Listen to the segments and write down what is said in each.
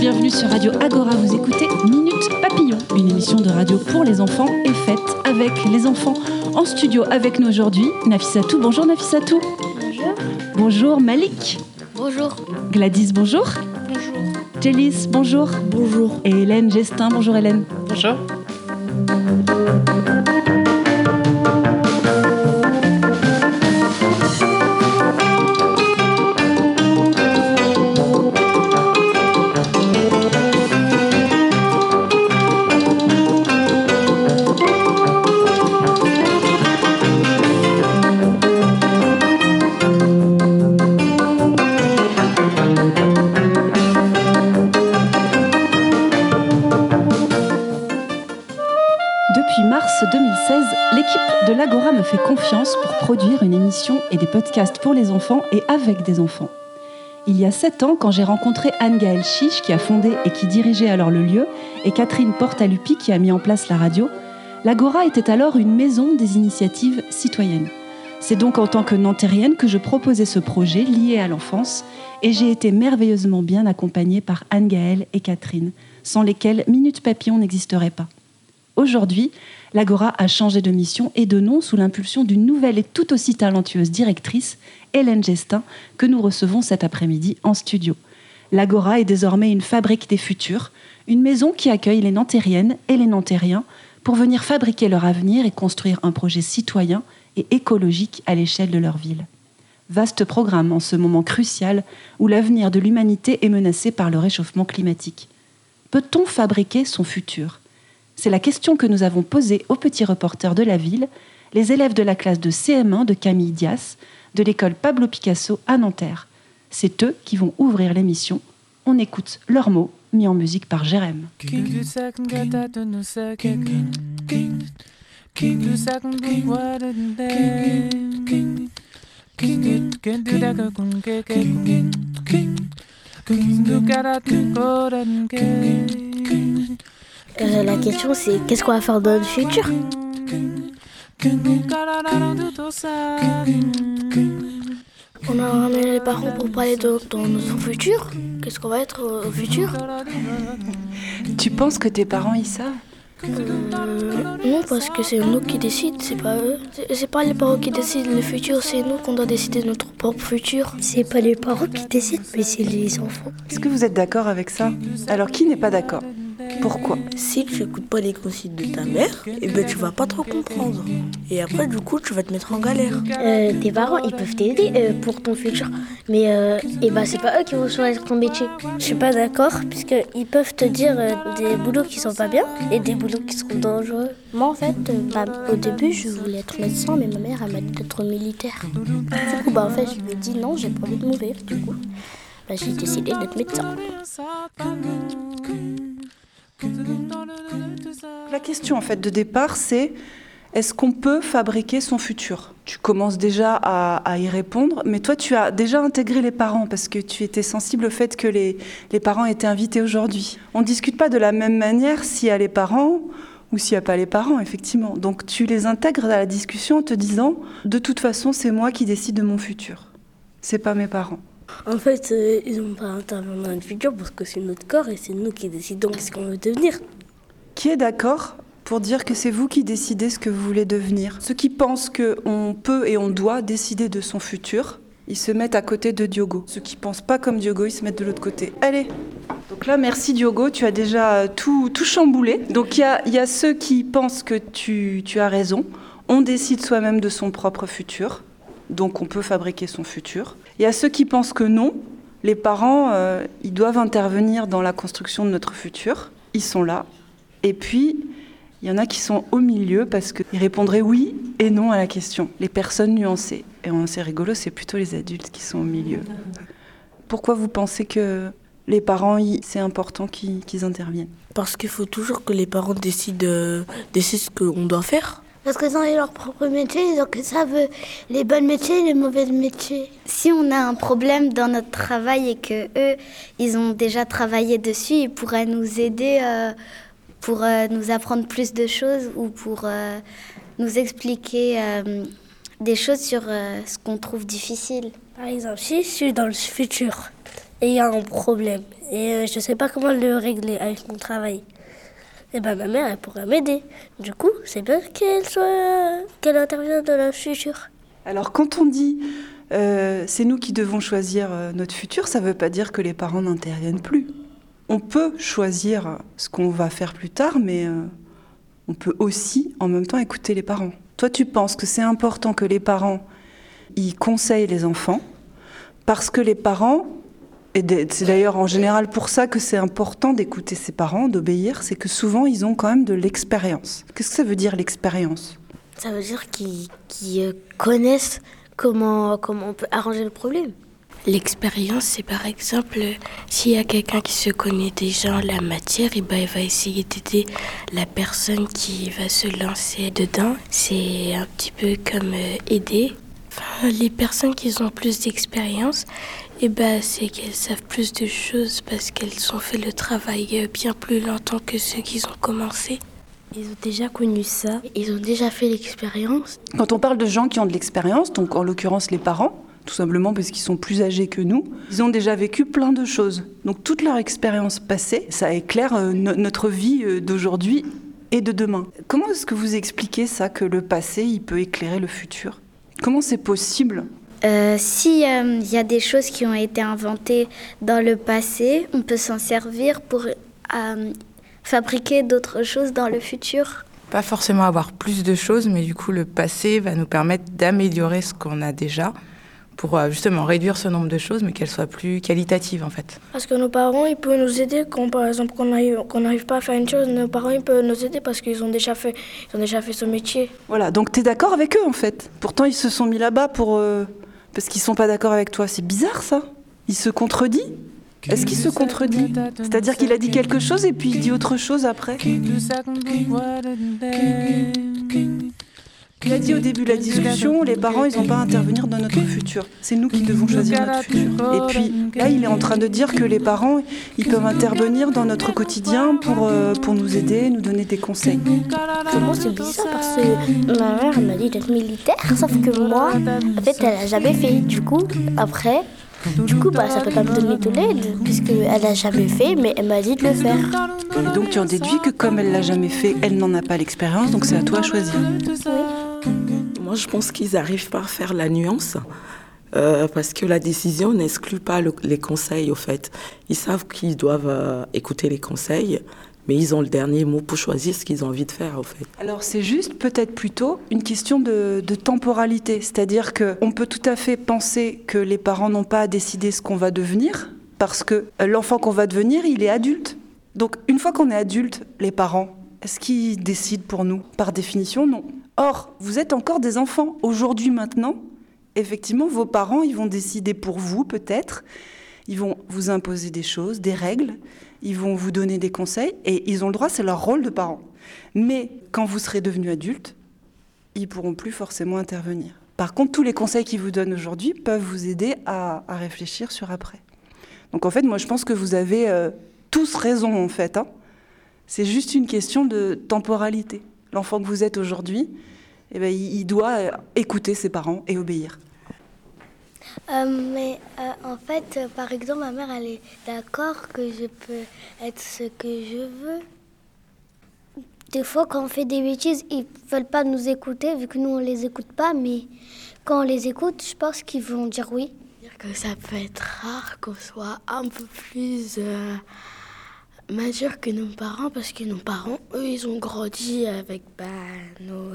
bienvenue sur Radio Agora. Vous écoutez Minute Papillon, une émission de radio pour les enfants et faite avec les enfants. En studio avec nous aujourd'hui, Nafissatou. Bonjour Nafissatou. Bonjour. Bonjour Malik. Bonjour. Gladys, bonjour. Jélis, bonjour. Bonjour. Et Hélène Gestin, bonjour Hélène. Bonjour. Des podcasts pour les enfants et avec des enfants. Il y a sept ans, quand j'ai rencontré Anne-Gaëlle Chiche, qui a fondé et qui dirigeait alors le lieu, et Catherine Portalupi, qui a mis en place la radio, l'Agora était alors une maison des initiatives citoyennes. C'est donc en tant que nantérienne que je proposais ce projet lié à l'enfance, et j'ai été merveilleusement bien accompagnée par Anne-Gaëlle et Catherine, sans lesquelles Minute Papillon n'existerait pas. Aujourd'hui, l'Agora a changé de mission et de nom sous l'impulsion d'une nouvelle et tout aussi talentueuse directrice, Hélène Gestin, que nous recevons cet après-midi en studio. L'Agora est désormais une fabrique des futurs, une maison qui accueille les Nantériennes et les Nantériens pour venir fabriquer leur avenir et construire un projet citoyen et écologique à l'échelle de leur ville. Vaste programme en ce moment crucial où l'avenir de l'humanité est menacé par le réchauffement climatique. Peut-on fabriquer son futur? C'est la question que nous avons posée aux petits reporters de la ville, les élèves de la classe de CM1 de Camille Dias, de l'école Pablo Picasso à Nanterre. C'est eux qui vont ouvrir l'émission. On écoute leurs mots mis en musique par Jérém. Euh, la question c'est qu'est-ce qu'on va faire dans le futur On a ramené les parents pour parler de, dans notre futur. Qu'est-ce qu'on va être au futur Tu penses que tes parents y savent Euh, Non, parce que c'est nous qui décident, c'est pas eux. C'est- C'est pas les parents qui décident le futur, c'est nous qu'on doit décider notre propre futur. C'est pas les parents qui décident, mais c'est les enfants. Est-ce que vous êtes d'accord avec ça? Alors qui n'est pas d'accord? Pourquoi Si tu n'écoutes pas les consignes de ta mère, eh ben tu vas pas trop comprendre. Et après, du coup, tu vas te mettre en galère. Euh, tes parents, ils peuvent t'aider euh, pour ton futur, mais euh, eh ben, c'est pas eux qui vont choisir ton métier. Je suis pas d'accord, puisqu'ils peuvent te dire euh, des boulots qui sont pas bien et des boulots qui sont dangereux. Moi, en fait, euh, bah, au début, je voulais être médecin, mais ma mère, elle m'a dit d'être militaire. Du coup, bah, en fait, je lui ai dit non, j'ai pas envie de mourir. Du coup, bah, j'ai décidé d'être médecin. La question en fait de départ, c'est est-ce qu'on peut fabriquer son futur? Tu commences déjà à, y répondre, mais toi tu as déjà intégré les parents parce que tu étais sensible au fait que les, les parents étaient invités aujourd'hui. On ne discute pas de la même manière s'il y a les parents ou s'il n'y a pas les parents, effectivement. Donc tu les intègres à la discussion en te disant de toute façon c'est moi qui décide de mon futur, c'est pas mes parents. En fait, euh, ils n'ont pas dans le futur parce que c'est notre corps et c'est nous qui décidons ce qu'on veut devenir. Qui est d'accord pour dire que c'est vous qui décidez ce que vous voulez devenir? Ceux qui pensent qu'on peut et on doit décider de son futur, ils se mettent à côté de Diogo. Ceux qui pensent pas comme Diogo, ils se mettent de l'autre côté. Allez Donc là, merci Diogo, tu as déjà euh, tout, tout chamboulé. Donc il y y a ceux qui pensent que tu, tu as raison. On décide soi-même de son propre futur. Donc on peut fabriquer son futur. Y a ceux qui pensent que non. Les parents, euh, ils doivent intervenir dans la construction de notre futur. Ils sont là. Et puis, il y en a qui sont au milieu parce qu'ils répondraient oui et non à la question. Les personnes nuancées. Et c'est rigolo, c'est plutôt les adultes qui sont au milieu. Pourquoi vous pensez que les parents, c'est important qu'ils qu'ils interviennent? Parce qu'il faut toujours que les parents décident, euh, décident ce qu'on doit faire. Parce qu'ils ont leur propre métier, donc ils savent les bons métiers et les mauvais métiers. Si on a un problème dans notre travail et que eux, ils ont déjà travaillé dessus, ils pourraient nous aider euh, pour euh, nous apprendre plus de choses ou pour euh, nous expliquer des choses sur ce qu'on trouve difficile. Par exemple, si je suis dans le futur et il y a un problème et je ne sais pas comment le régler avec mon travail, eh ben, ma mère, elle pourrait m'aider. Du coup, c'est bien qu'elle soit, qu'elle intervienne dans le futur. Alors, quand on dit euh, c'est nous qui devons choisir euh, notre futur, ça ne veut pas dire que les parents n'interviennent plus. On peut choisir ce qu'on va faire plus tard, mais euh, on peut aussi, en même temps, écouter les parents. Toi, tu penses que c'est important que les parents y conseillent les enfants, parce que les parents et c'est d'ailleurs en général pour ça que c'est important d'écouter ses parents, d'obéir, c'est que souvent ils ont quand même de l'expérience. Qu'est-ce que ça veut dire l'expérience? Ça veut dire qu'ils euh, connaissent comment, comment on peut arranger le problème. L'expérience, c'est par exemple, s'il y a quelqu'un qui se connaît déjà en la matière, et ben, il va essayer d'aider la personne qui va se lancer dedans. C'est un petit peu comme euh, aider. Enfin, les personnes qui ont plus d'expérience, eh ben, c'est qu'elles savent plus de choses parce qu'elles ont fait le travail bien plus longtemps que ceux qui ont commencé. Ils ont déjà connu ça, ils ont déjà fait l'expérience. Quand on parle de gens qui ont de l'expérience, donc en l'occurrence les parents, tout simplement parce qu'ils sont plus âgés que nous, ils ont déjà vécu plein de choses. Donc toute leur expérience passée, ça éclaire euh, notre vie euh, d'aujourd'hui et de demain. Comment est-ce que vous expliquez ça, que le passé, il peut éclairer le futur? Comment c'est possible euh, S'il euh, y a des choses qui ont été inventées dans le passé, on peut s'en servir pour euh, fabriquer d'autres choses dans le futur. Pas forcément avoir plus de choses, mais du coup le passé va nous permettre d'améliorer ce qu'on a déjà pour euh, justement réduire ce nombre de choses, mais qu'elles soient plus qualitatives en fait. Parce que nos parents, ils peuvent nous aider quand par exemple qu'on n'arrive pas à faire une chose, nos parents ils peuvent nous aider parce qu'ils ont déjà fait, ils ont déjà fait ce métier. Voilà, donc tu es d'accord avec eux en fait? Pourtant ils se sont mis là-bas pour parce qu'ils sont pas d'accord avec toi. C'est bizarre ça. Il se contredit. Est-ce qu'il se contredit C'est-à-dire qu'il a dit quelque chose et puis il dit autre chose après il a dit au début de la discussion, les parents, ils n'ont pas à intervenir dans notre futur. C'est nous qui devons choisir notre futur. Et puis là, il est en train de dire que les parents, ils peuvent intervenir dans notre quotidien pour, euh, pour nous aider, nous donner des conseils. Moi, c'est bizarre parce que ma mère m'a dit d'être militaire, sauf que moi, en fait, elle n'a jamais fait. Du coup, après, du coup, bah, ça peut pas me donner de l'aide, puisqu'elle n'a jamais fait, mais elle m'a dit de le faire. Et donc tu en déduis que comme elle l'a jamais fait, elle n'en a pas l'expérience, donc c'est à toi à choisir. Moi, je pense qu'ils n'arrivent pas à faire la nuance. Euh, parce que la décision n'exclut pas les conseils, au fait. Ils savent qu'ils doivent euh, écouter les conseils, mais ils ont le dernier mot pour choisir ce qu'ils ont envie de faire, au fait. Alors, c'est juste peut-être plutôt une question de, de temporalité. C'est-à-dire qu'on peut tout à fait penser que les parents n'ont pas à décider ce qu'on va devenir, parce que l'enfant qu'on va devenir, il est adulte. Donc, une fois qu'on est adulte, les parents, est-ce qu'ils décident pour nous Par définition, non. Or, vous êtes encore des enfants. Aujourd'hui, maintenant, effectivement, vos parents, ils vont décider pour vous, peut-être. Ils vont vous imposer des choses, des règles. Ils vont vous donner des conseils. Et ils ont le droit, c'est leur rôle de parents. Mais quand vous serez devenu adulte, ils pourront plus forcément intervenir. Par contre, tous les conseils qu'ils vous donnent aujourd'hui peuvent vous aider à, réfléchir sur après. Donc en fait, moi, je pense que vous avez euh, tous raison, en fait. Hein. C'est juste une question de temporalité. L'enfant que vous êtes aujourd'hui, eh ben, il doit euh, écouter ses parents et obéir. Euh, mais euh, en fait, par exemple, ma mère, elle est d'accord que je peux être ce que je veux. Des fois, quand on fait des bêtises, ils veulent pas nous écouter, vu que nous, on les écoute pas. Mais quand on les écoute, je pense qu'ils vont dire oui. Dire que ça peut être rare qu'on soit un peu plus mature que nos parents parce que nos parents, eux, ils ont grandi avec bah, nos,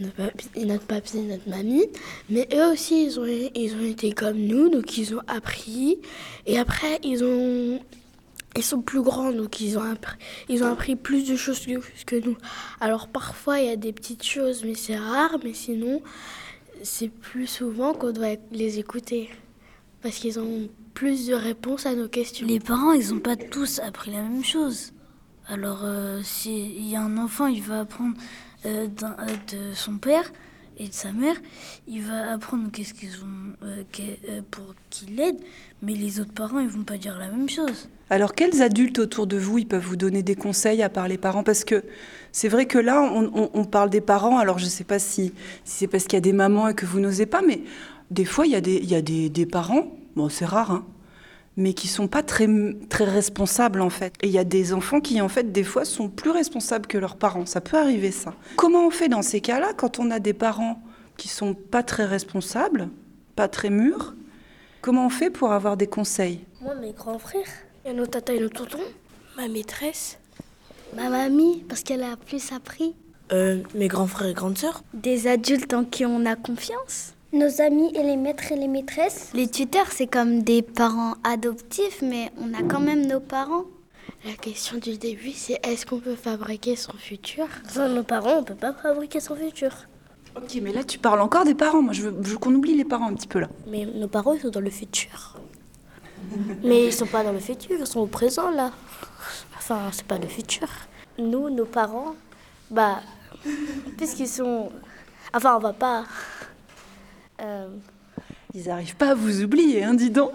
notre papy et notre mamie. Mais eux aussi, ils ont, ils ont été comme nous, donc ils ont appris. Et après, ils ont... Ils sont plus grands, donc ils ont appris, ils ont appris plus de choses que nous. Alors parfois, il y a des petites choses, mais c'est rare. Mais sinon, c'est plus souvent qu'on doit les écouter. Parce qu'ils ont plus de réponses à nos questions. Les parents, ils n'ont pas tous appris la même chose. Alors, euh, s'il y a un enfant, il va apprendre euh, de son père et de sa mère, il va apprendre qu'est-ce qu'ils ont pour qu'il l'aide, mais les autres parents, ils vont pas dire la même chose. Alors, quels adultes autour de vous, ils peuvent vous donner des conseils à part les parents? Parce que c'est vrai que là, on, parle des parents. Alors, je ne sais pas si, c'est parce qu'il y a des mamans et que vous n'osez pas, mais des fois, il y a des, il y a des, des parents, bon, c'est rare, hein, mais qui sont pas très, très responsables en fait. Et il y a des enfants qui en fait des fois sont plus responsables que leurs parents. Ça peut arriver ça. Comment on fait dans ces cas-là quand on a des parents qui sont pas très responsables, pas très mûrs? Comment on fait pour avoir des conseils? Moi, mes grands frères. Il y a nos tatas et nos tontons. Ma maîtresse. Ma mamie, parce qu'elle a plus appris. Euh, mes grands frères et grandes sœurs. Des adultes en qui on a confiance nos amis et les maîtres et les maîtresses. Les tuteurs, c'est comme des parents adoptifs, mais on a quand même nos parents. La question du début, c'est est-ce qu'on peut fabriquer son futur? Sans nos parents, on peut pas fabriquer son futur. Ok, mais là, tu parles encore des parents. Moi, je veux, qu'on oublie les parents un petit peu là. Mais nos parents, ils sont dans le futur. mais ils sont pas dans le futur, ils sont au présent là. Enfin, c'est pas le futur. Nous, nos parents, bah, puisqu'ils sont. Enfin, on va pas. Euh, Ils n'arrivent pas à vous oublier, hein, dis donc.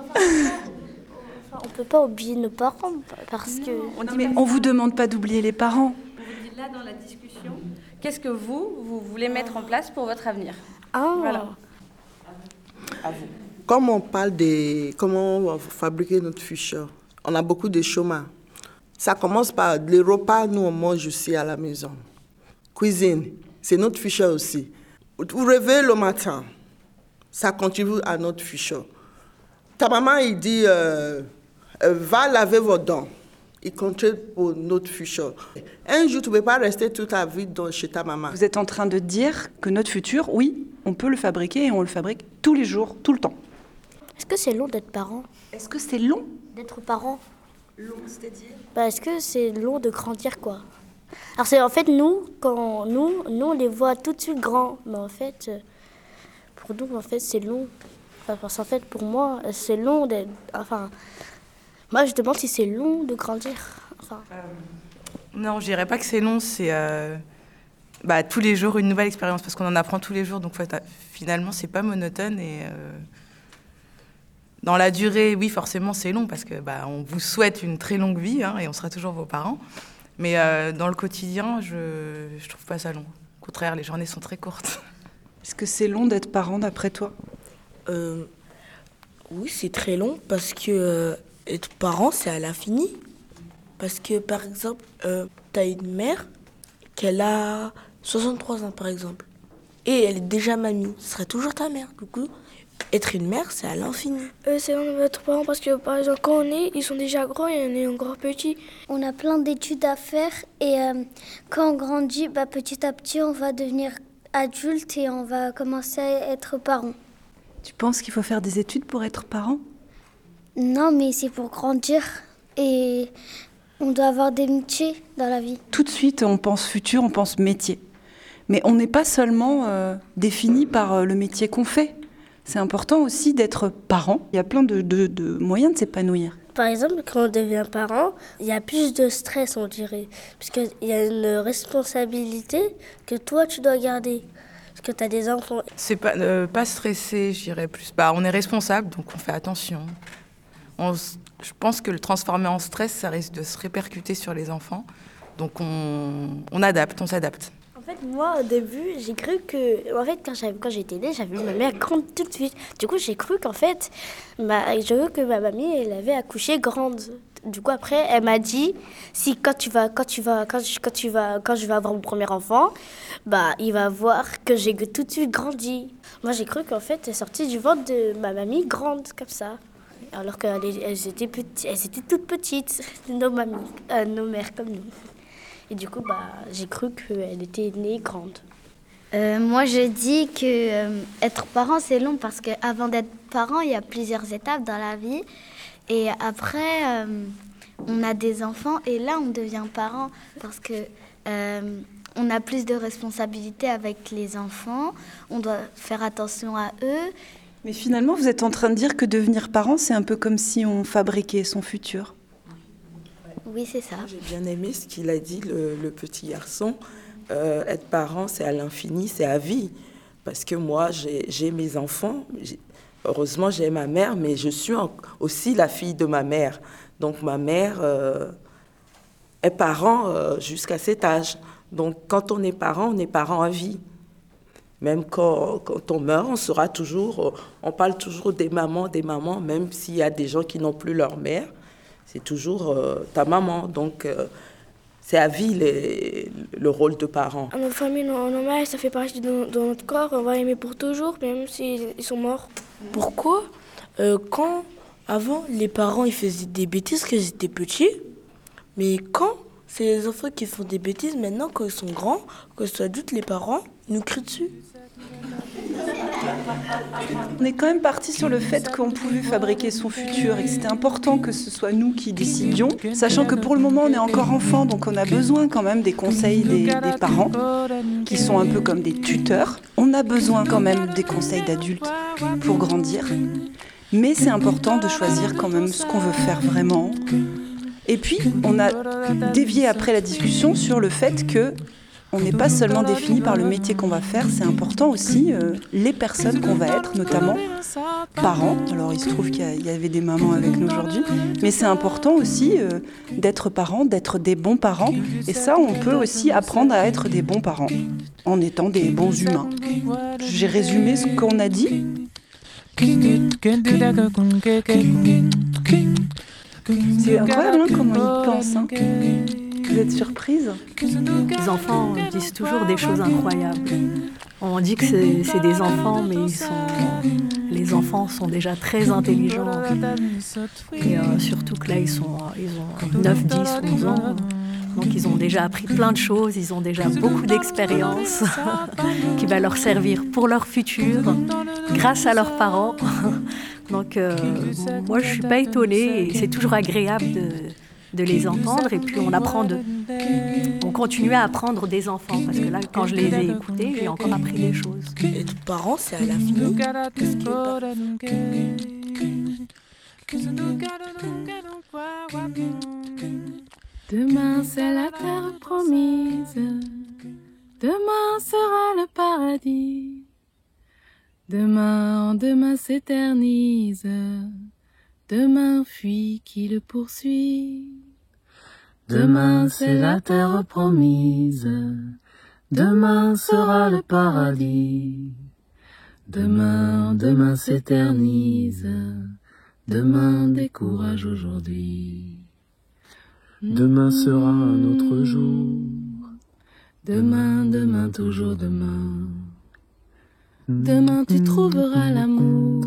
on ne peut pas oublier nos parents parce que. On dit, mais on vous demande pas d'oublier les parents. Là, dans la discussion, qu'est-ce que vous, vous voulez mettre en place pour votre avenir? Ah. Voilà. À vous. Comme on parle de comment fabriquer notre futur, on a beaucoup de chômage. Ça commence par les repas, nous on mange aussi à la maison. Cuisine, c'est notre futur aussi. Vous rêvez le matin, ça contribue à notre futur. Ta maman, il dit, euh, euh, va laver vos dents. Il contribue pour notre futur. Un jour, tu ne peux pas rester toute ta vie dans, chez ta maman. Vous êtes en train de dire que notre futur, oui, on peut le fabriquer et on le fabrique tous les jours, tout le temps. Est-ce que c'est long d'être parent? Est-ce que c'est long? D'être parent? Long, c'est-à-dire? Bah, Est-ce que c'est long de grandir, quoi? Alors, c'est en fait, nous, quand nous, nous, on les voit tout de suite grands. Mais en fait, euh, pour nous, en fait, c'est long. parce qu'en fait, pour moi, c'est long d'être. Enfin, moi, je demande si c'est long de grandir. Enfin. Euh, non, je dirais pas que c'est long, c'est. Euh, bah, tous les jours une nouvelle expérience parce qu'on en apprend tous les jours donc finalement c'est pas monotone et euh, dans la durée oui forcément c'est long parce que bah, on vous souhaite une très longue vie hein, et on sera toujours vos parents mais dans le quotidien je je trouve pas ça long au contraire les journées sont très courtes est-ce que c'est long d'être parent d'après toi? Euh, Oui, c'est très long parce que euh, être parent, c'est à l'infini. Parce que par exemple, euh, tu as une mère qu'elle a 63 ans par exemple. Et elle est déjà mamie. Ce serait toujours ta mère. Du coup, être une mère, c'est à l'infini. c'est long d'être parent parce que par exemple, quand on est, ils sont déjà grands et on est encore petits. On a plein d'études à faire et quand on grandit, bah, petit à petit, on va devenir adulte et on va commencer à être parent. Tu penses qu'il faut faire des études pour être parent? Non, mais c'est pour grandir et on doit avoir des métiers dans la vie. Tout de suite, on pense futur, on pense métier. Mais on n'est pas seulement euh, défini par euh, le métier qu'on fait. C'est important aussi d'être parent. Il y a plein de, de moyens de s'épanouir. Par exemple, quand on devient parent, il y a plus de stress, on dirait. Parce qu'il y a une responsabilité que toi, tu dois garder. Parce que tu as des enfants. C'est pas, euh, pas stressé, je dirais plus. Bah, on est responsable, donc on fait attention. On, je pense que le transformer en stress, ça risque de se répercuter sur les enfants. Donc on, on adapte, on s'adapte. Fait, moi, au début, j'ai cru que. En fait, quand, quand j'étais née, j'avais vu ma mère grande tout de suite. Du coup, j'ai cru qu'en fait, que ma mamie, elle avait accouché grande. Du coup, après, elle m'a dit si quand tu vas, quand tu vas, quand, quand tu vas, quand je vais avoir mon premier enfant, bah, il va voir que j'ai tout de suite grandi. Moi, j'ai cru qu'en fait, elle sortie du ventre de ma mamie grande, comme ça. Alors qu'elles elles étaient, petites, elles étaient toutes petites, nos mamies, euh, nos mères comme nous. Et du coup, bah, j'ai cru qu'elle était née grande. Euh, moi, je dis que euh, être parent, c'est long parce qu'avant d'être parent, il y a plusieurs étapes dans la vie. Et après, euh, on a des enfants et là, on devient parent parce que on a plus de responsabilités avec les enfants. On doit faire attention à eux. Mais finalement, vous êtes en train de dire que devenir parent, c'est un peu comme si on fabriquait son futur. Oui, c'est ça. J'ai bien aimé ce qu'il a dit, le, petit garçon, euh, être parent, c'est à l'infini, c'est à vie. Parce que moi, j'ai mes enfants. Heureusement, j'ai ma mère, mais je suis aussi la fille de ma mère. Donc ma mère euh, est parent euh, jusqu'à cet âge. Donc quand on est parent, on est parent à vie. Même quand, quand, on meurt, on sera toujours, on parle toujours des mamans, des mamans, même s'il y a des gens qui n'ont plus leur mère, c'est toujours ta maman. Donc c'est à vie le rôle de parent. Notre famille, nos, nos ça fait partie de, notre corps. On va aimer pour toujours, même s'ils sont morts. Pourquoi euh, Quand, avant, les parents ils faisaient des bêtises quand ils étaient petits, mais quand c'est les enfants qui font des bêtises, maintenant, quand ils sont grands, quand ils sont adultes, les parents nous crient dessus. On est quand même parti sur le fait qu'on pouvait fabriquer son futur et que c'était important que ce soit nous qui décidions, sachant que pour le moment on est encore enfant, donc on a besoin quand même des conseils des, des parents, qui sont un peu comme des tuteurs. On a besoin quand même des conseils d'adultes pour grandir, mais c'est important de choisir quand même ce qu'on veut faire vraiment. Et puis, on a dévié après la discussion sur le fait que on n'est pas seulement défini par le métier qu'on va faire, c'est important aussi euh, les personnes qu'on va être, notamment parents. Alors il se trouve qu'il y, avait des mamans avec nous aujourd'hui, mais c'est important aussi euh, d'être parent, d'être des bons parents. Et ça, on peut aussi apprendre à être des bons parents en étant des bons humains. J'ai résumé ce qu'on a dit. C'est incroyable hein, comment ils pensent. Hein. Vous êtes surprise? Les enfants disent toujours des choses incroyables. On dit que c'est des enfants, mais les enfants sont déjà très intelligents. Et euh, surtout que là, ils, ont 9, 10, 11 ans. Donc ils ont déjà appris plein de choses, ils ont déjà beaucoup d'expérience qui va leur servir pour leur futur, grâce à leurs parents. Donc euh, moi, je suis pas étonnée et c'est toujours agréable de de les entendre et puis on apprend de, on continue à apprendre des enfants parce que là quand je les ai écoutés j'ai encore appris des choses. Et les parents c'est à la fin. Demain c'est la terre promise, demain sera le paradis, demain en demain s'éternise. Demain fuit qui le poursuit. Demain c'est la terre promise. Demain sera le paradis. Demain, demain s'éternise. Demain décourage aujourd'hui. Demain sera un autre jour. Demain, demain, toujours demain. Demain tu trouveras l'amour.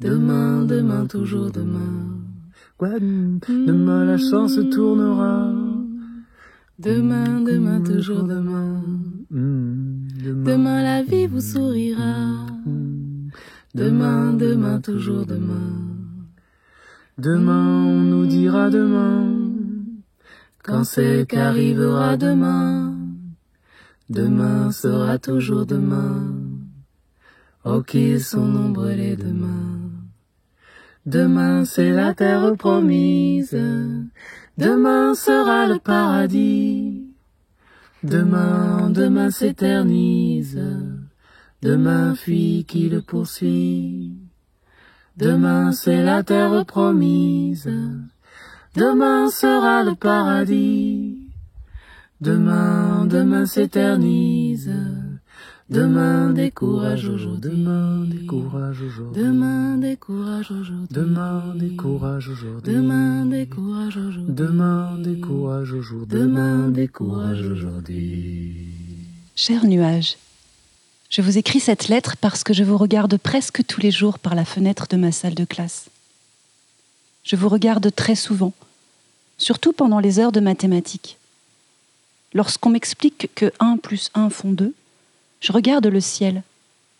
Demain, demain, toujours demain. Demain la chance tournera. Demain, demain, toujours demain. Demain la vie vous sourira. Demain, demain, toujours demain. Demain on nous dira demain. Quand c'est qu'arrivera demain. Demain sera toujours demain. Oh, qu'ils sont nombreux les demain. Demain c'est la terre promise. Demain sera le paradis. Demain, demain s'éternise. Demain fuit qui le poursuit. Demain c'est la terre promise. Demain sera le paradis. Demain, demain s'éternise. Demain décourage aujourd'hui. Demain décourage aujourd'hui. Demain décourage aujourd'hui. Demain décourage aujourd'hui. Demain décourage aujourd'hui. Demain décourage aujourd'hui. Demain décourage aujourd'hui. Cher nuage, je vous écris cette lettre parce que je vous regarde presque tous les jours par la fenêtre de ma salle de classe. Je vous regarde très souvent, surtout pendant les heures de mathématiques. Lorsqu'on m'explique que 1 plus 1 font 2, je regarde le ciel.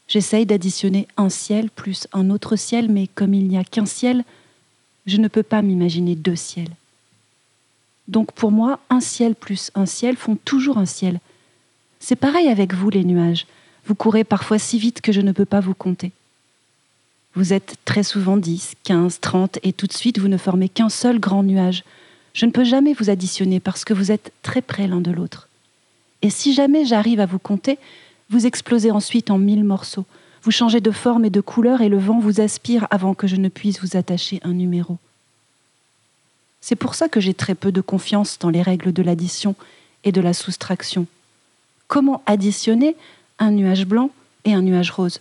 J'essaye d'additionner un ciel plus un autre ciel, mais comme il n'y a qu'un ciel, je ne peux pas m'imaginer deux ciels. Donc pour moi, un ciel plus un ciel font toujours un ciel. C'est pareil avec vous, les nuages. Vous courez parfois si vite que je ne peux pas vous compter. Vous êtes très souvent 10, 15, 30, et tout de suite vous ne formez qu'un seul grand nuage. Je ne peux jamais vous additionner parce que vous êtes très près l'un de l'autre. Et si jamais j'arrive à vous compter, vous explosez ensuite en mille morceaux. Vous changez de forme et de couleur et le vent vous aspire avant que je ne puisse vous attacher un numéro. C'est pour ça que j'ai très peu de confiance dans les règles de l'addition et de la soustraction. Comment additionner un nuage blanc et un nuage rose?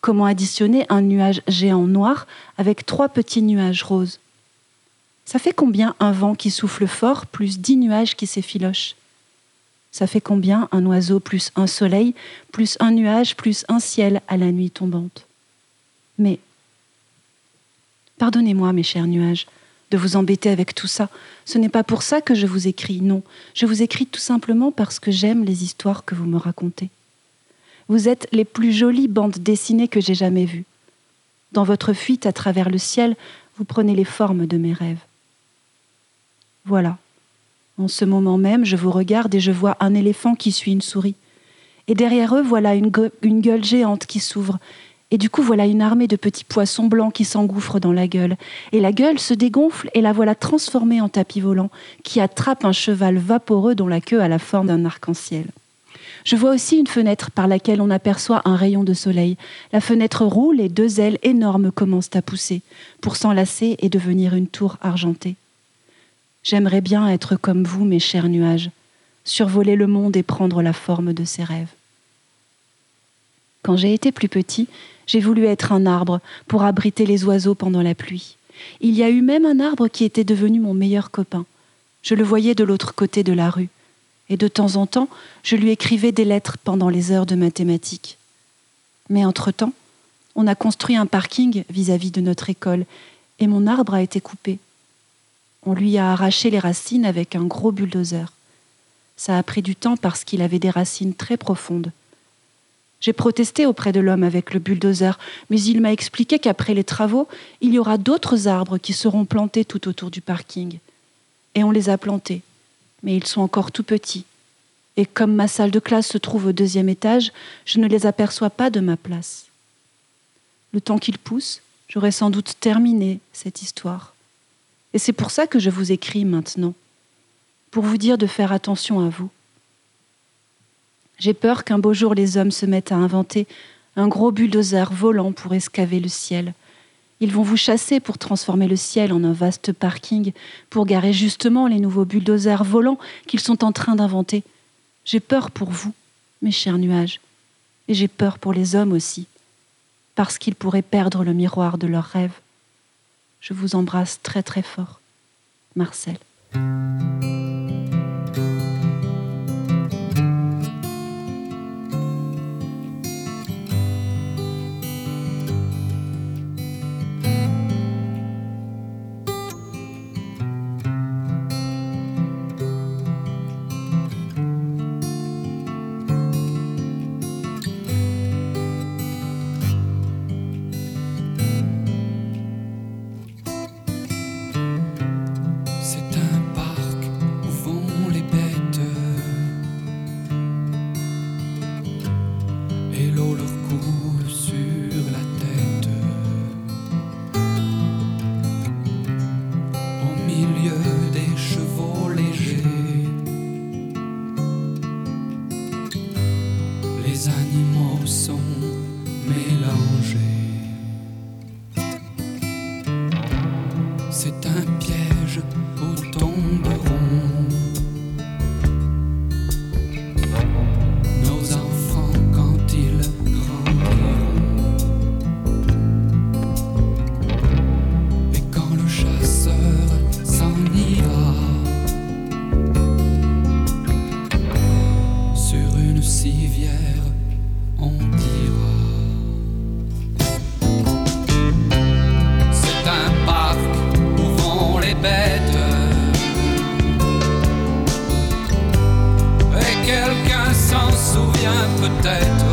Comment additionner un nuage géant noir avec trois petits nuages roses? Ça fait combien un vent qui souffle fort plus dix nuages qui s'effilochent? Ça fait combien un oiseau plus un soleil plus un nuage plus un ciel à la nuit tombante? Mais, pardonnez-moi mes chers nuages, de vous embêter avec tout ça. Ce n'est pas pour ça que je vous écris, non. Je vous écris tout simplement parce que j'aime les histoires que vous me racontez. Vous êtes les plus jolies bandes dessinées que j'ai jamais vues. Dans votre fuite à travers le ciel, vous prenez les formes de mes rêves. Voilà. En ce moment même, je vous regarde et je vois un éléphant qui suit une souris. Et derrière eux, voilà une, gueule géante qui s'ouvre. Et du coup, voilà une armée de petits poissons blancs qui s'engouffrent dans la gueule. Et la gueule se dégonfle et la voilà transformée en tapis volant qui attrape un cheval vaporeux dont la queue a la forme d'un arc-en-ciel. Je vois aussi une fenêtre par laquelle on aperçoit un rayon de soleil. La fenêtre roule et deux ailes énormes commencent à pousser pour s'enlacer et devenir une tour argentée. J'aimerais bien être comme vous, mes chers nuages, survoler le monde et prendre la forme de ses rêves. Quand j'ai été plus petit, j'ai voulu être un arbre pour abriter les oiseaux pendant la pluie. Il y a eu même un arbre qui était devenu mon meilleur copain. Je le voyais de l'autre côté de la rue et de temps en temps, je lui écrivais des lettres pendant les heures de mathématiques. Mais entre-temps, on a construit un parking vis-à-vis de notre école, et mon arbre a été coupé. On lui a arraché les racines avec un gros bulldozer. Ça a pris du temps parce qu'il avait des racines très profondes. J'ai protesté auprès de l'homme avec le bulldozer, mais il m'a expliqué qu'après les travaux, il y aura d'autres arbres qui seront plantés tout autour du parking. Et on les a plantés mais ils sont encore tout petits. Et comme ma salle de classe se trouve au deuxième étage, je ne les aperçois pas de ma place. Le temps qu'ils poussent, j'aurai sans doute terminé cette histoire. Et c'est pour ça que je vous écris maintenant, pour vous dire de faire attention à vous. J'ai peur qu'un beau jour les hommes se mettent à inventer un gros bulldozer volant pour escaver le ciel, ils vont vous chasser pour transformer le ciel en un vaste parking, pour garer justement les nouveaux bulldozers volants qu'ils sont en train d'inventer. J'ai peur pour vous, mes chers nuages, et j'ai peur pour les hommes aussi, parce qu'ils pourraient perdre le miroir de leurs rêves. Je vous embrasse très très fort. Marcel. Et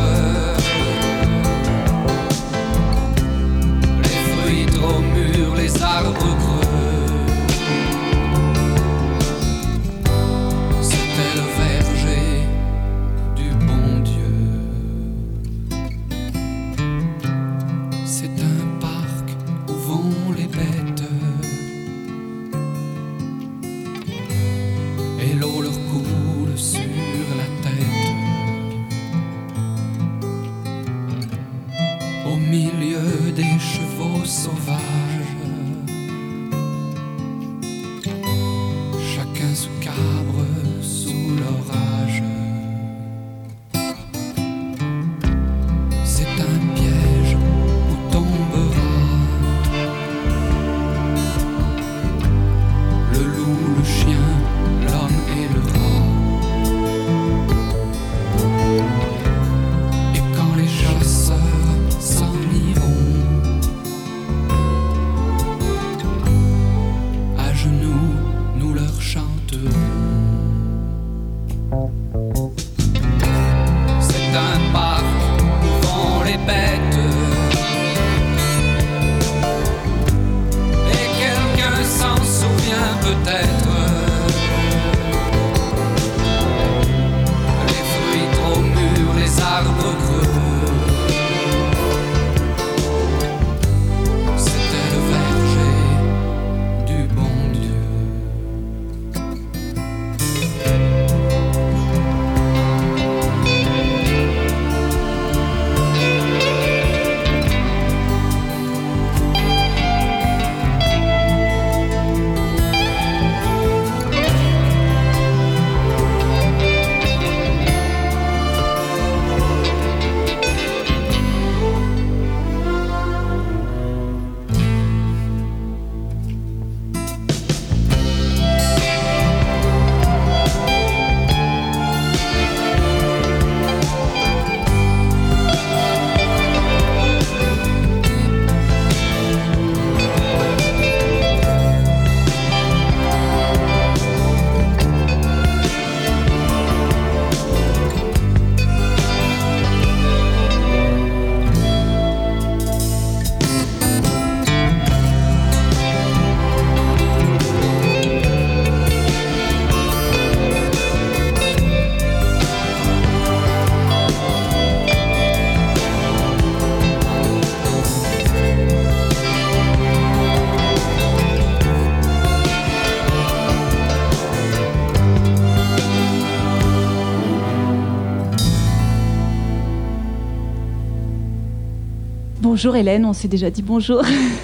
Bonjour Hélène, on s'est déjà dit bonjour.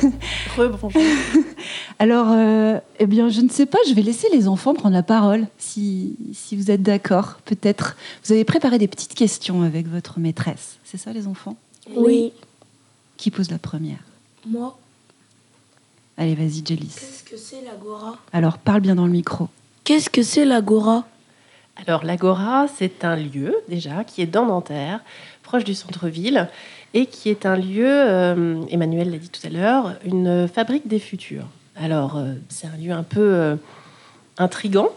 Rebonjour. Alors, euh, eh bien, je ne sais pas, je vais laisser les enfants prendre la parole, si, si vous êtes d'accord. Peut-être, vous avez préparé des petites questions avec votre maîtresse. C'est ça, les enfants? Oui. Qui pose la première? Moi, Allez, vas-y, Jélis. qu'est-ce que c'est l'agora? Alors, parle bien dans le micro. Qu'est-ce que c'est l'agora? Alors l'Agora, c'est un lieu déjà qui est dans Nanterre, proche du centre-ville, et qui est un lieu, euh, Emmanuel l'a dit tout à l'heure, une fabrique des futurs. Alors euh, c'est un lieu un peu euh, intrigant.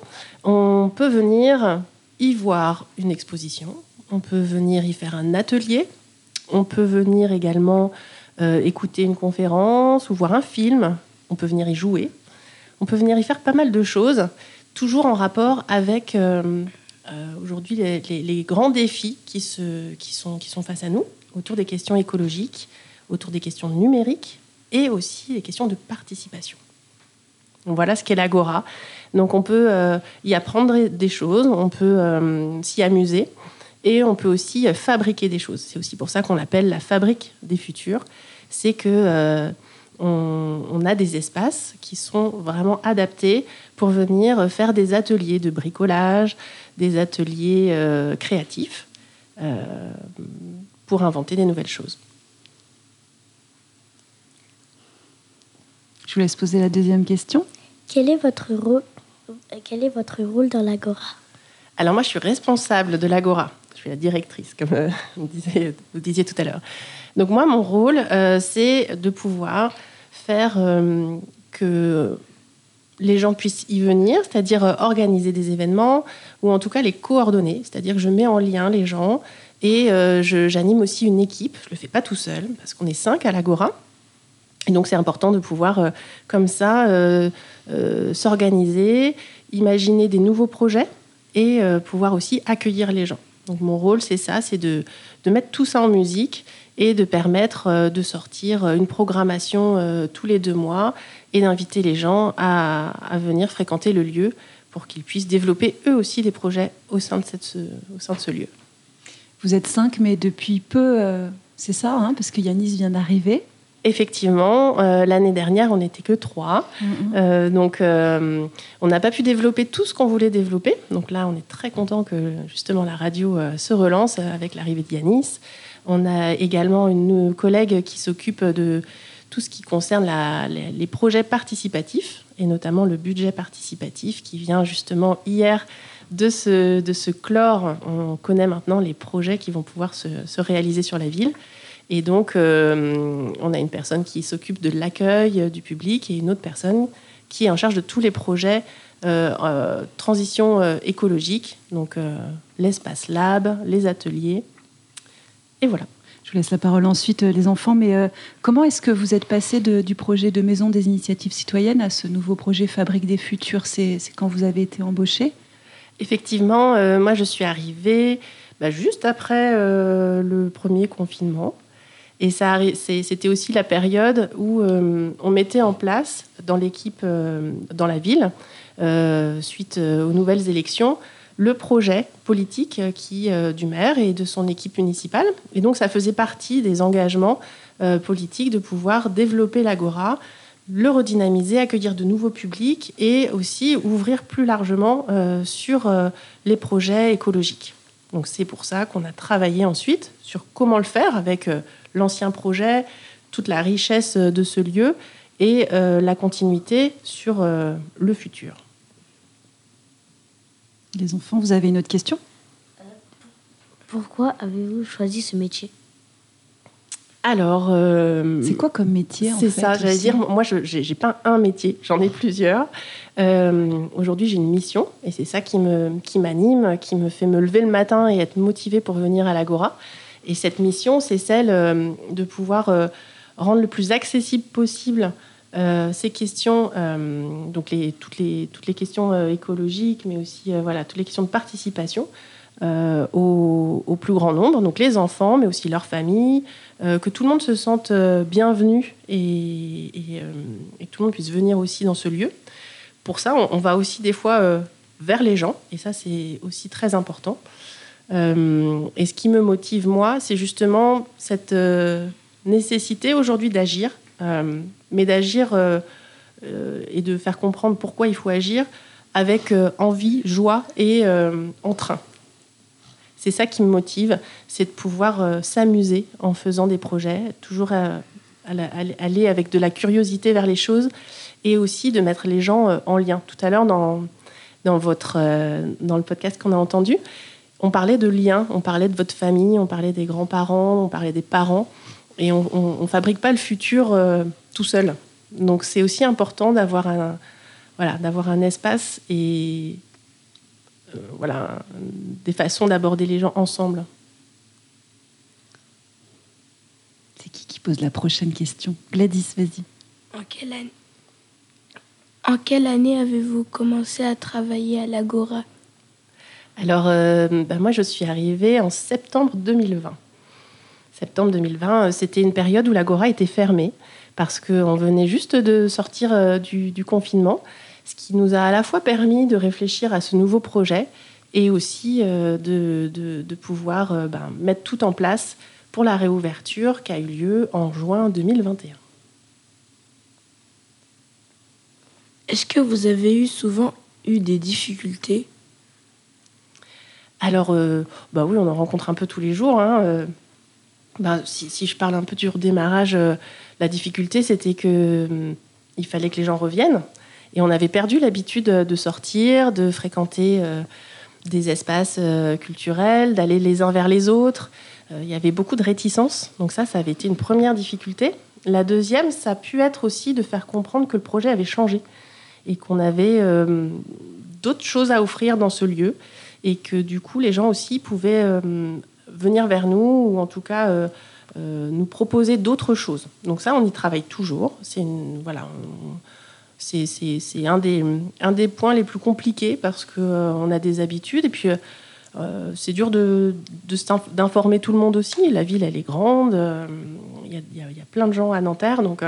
On peut venir y voir une exposition, on peut venir y faire un atelier, on peut venir également écouter une conférence ou voir un film, on peut venir y jouer, on peut venir y faire pas mal de choses, toujours en rapport avec aujourd'hui les, grands défis qui sont face à nous, autour des questions écologiques, autour des questions numériques et aussi les questions de participation. Donc voilà ce qu'est l'Agora. Donc on peut euh, y apprendre des choses, on peut euh, s'y amuser et on peut aussi euh, fabriquer des choses. C'est aussi pour ça qu'on l'appelle la fabrique des futurs. C'est que a des espaces qui sont vraiment adaptés pour venir faire des ateliers de bricolage, des ateliers créatifs pour inventer des nouvelles choses. Je vous laisse poser la deuxième question. Quel est votre rôle, quel est votre rôle dans l'Agora? Alors moi, je suis responsable de l'Agora. Je suis la directrice, comme euh, vous, disiez, vous disiez tout à l'heure. Donc moi, mon rôle, euh, c'est de pouvoir faire euh, que les gens puissent y venir, c'est-à-dire organiser des événements, ou en tout cas les coordonner, c'est-à-dire que je mets en lien les gens, et euh, j'anime aussi une équipe. Je ne le fais pas tout seul, parce qu'on est cinq à l'Agora. Et donc c'est important de pouvoir, euh, comme ça, euh, s'organiser, imaginer des nouveaux projets et pouvoir aussi accueillir les gens. Donc mon rôle, c'est ça, c'est de, mettre tout ça en musique et de permettre de sortir une programmation tous les deux mois et d'inviter les gens à, venir fréquenter le lieu pour qu'ils puissent développer eux aussi des projets au sein de ce lieu. Vous êtes cinq, mais depuis peu, euh, c'est ça, hein, parce que Yanis vient d'arriver. Effectivement, euh, l'année dernière, on n'était que trois. Euh, donc, euh, on n'a pas pu développer tout ce qu'on voulait développer. Donc là, on est très content que justement la radio se relance avec l'arrivée de Yanis. On a également une collègue qui s'occupe de tout ce qui concerne la- les, les projets participatifs et notamment le budget participatif qui vient justement hier de se, de clore. On connaît maintenant les projets qui vont pouvoir se, se réaliser sur la ville. Et donc, euh, on a une personne qui s'occupe de l'accueil euh, du public et une autre personne qui est en charge de tous les projets euh, transition écologique, donc l'espace lab, les ateliers. Et voilà. Je vous laisse la parole ensuite, les enfants. Mais comment est-ce que vous êtes passé du projet de Maison des Initiatives Citoyennes à ce nouveau projet Fabrique des Futurs? C'est quand vous avez été embauché Effectivement, moi je suis arrivée bah, juste après le premier confinement. Et c'était aussi la période où euh, on mettait en place dans l'équipe, euh, dans la ville, euh, suite aux nouvelles élections, le projet politique qui, du maire et de son équipe municipale. Et donc, ça faisait partie des engagements politiques de pouvoir développer l'agora, le redynamiser, accueillir de nouveaux publics et aussi ouvrir plus largement sur les projets écologiques. Donc, c'est pour ça qu'on a travaillé ensuite sur comment le faire avec l'ancien projet, toute la richesse de ce lieu et euh, la continuité sur euh, le futur. Les enfants, vous avez une autre question? Pourquoi avez-vous choisi ce métier? Alors, euh, c'est quoi comme métier C'est ça, j'allais dire. Moi, je n'ai pas un métier, j'en ai plusieurs. Aujourd'hui, j'ai une mission et c'est ça qui me qui m'anime, qui me fait me lever le matin et être motivée pour venir à l'Agora. Et cette mission, c'est celle euh, de pouvoir euh, rendre le plus accessible possible euh, ces questions, donc les, toutes, les, toutes les questions écologiques, mais aussi voilà, toutes les questions de participation au, plus grand nombre, donc les enfants, mais aussi leurs familles, que tout le monde se sente bienvenu et, et, que tout le monde puisse venir aussi dans ce lieu. Pour ça, on, on va aussi des fois vers les gens, et ça c'est aussi très important. Euh, et ce qui me motive, moi, c'est justement cette euh, nécessité aujourd'hui d'agir, euh, mais d'agir et de faire comprendre pourquoi il faut agir avec envie, joie et entrain. C'est ça qui me motive, c'est de pouvoir s'amuser en faisant des projets, toujours aller avec de la curiosité vers les choses et aussi de mettre les gens en lien. Tout à l'heure, dans, dans, votre, dans le podcast qu'on a entendu, on parlait de liens, on parlait de votre famille, on parlait des grands-parents, on parlait des parents, et on ne fabrique pas le futur euh, tout seul. Donc c'est aussi important d'avoir un, voilà, d'avoir un espace et euh, voilà, des façons d'aborder les gens ensemble. C'est qui qui pose la prochaine question? Gladys, vas-y. En quelle année, en quelle année avez-vous commencé à travailler à l'Agora? Alors, euh, ben moi, je suis arrivée en septembre 2020. Septembre 2020, euh, c'était une période où l'Agora était fermée parce qu'on venait juste de sortir euh, du, confinement, ce qui nous a à la fois permis de réfléchir à ce nouveau projet et aussi de, pouvoir ben, mettre tout en place pour la réouverture qui a eu lieu en juin 2021. Est-ce que vous avez eu souvent eu des difficultés? Alors, euh, bah oui, on en rencontre un peu tous les jours. Hein, euh. bah, si, je parle un peu du redémarrage, euh, la difficulté, c'était que il fallait que les gens reviennent. Et on avait perdu l'habitude de sortir, de fréquenter des espaces culturels, d'aller les uns vers les autres. Il y avait beaucoup de réticence. Donc ça, ça avait été une première difficulté. La deuxième, ça a pu être aussi de faire comprendre que le projet avait changé et qu'on avait d'autres choses à offrir dans ce lieu et que du coup les gens aussi pouvaient euh, venir vers nous ou en tout cas euh, euh, nous proposer d'autres choses. Donc ça, on y travaille toujours. C'est voilà, c'est un des, un des points les plus compliqués parce qu'on on a des habitudes et puis c'est dur de, d'informer tout le monde aussi. La ville, elle est grande, il y, y, a plein de gens à Nanterre, donc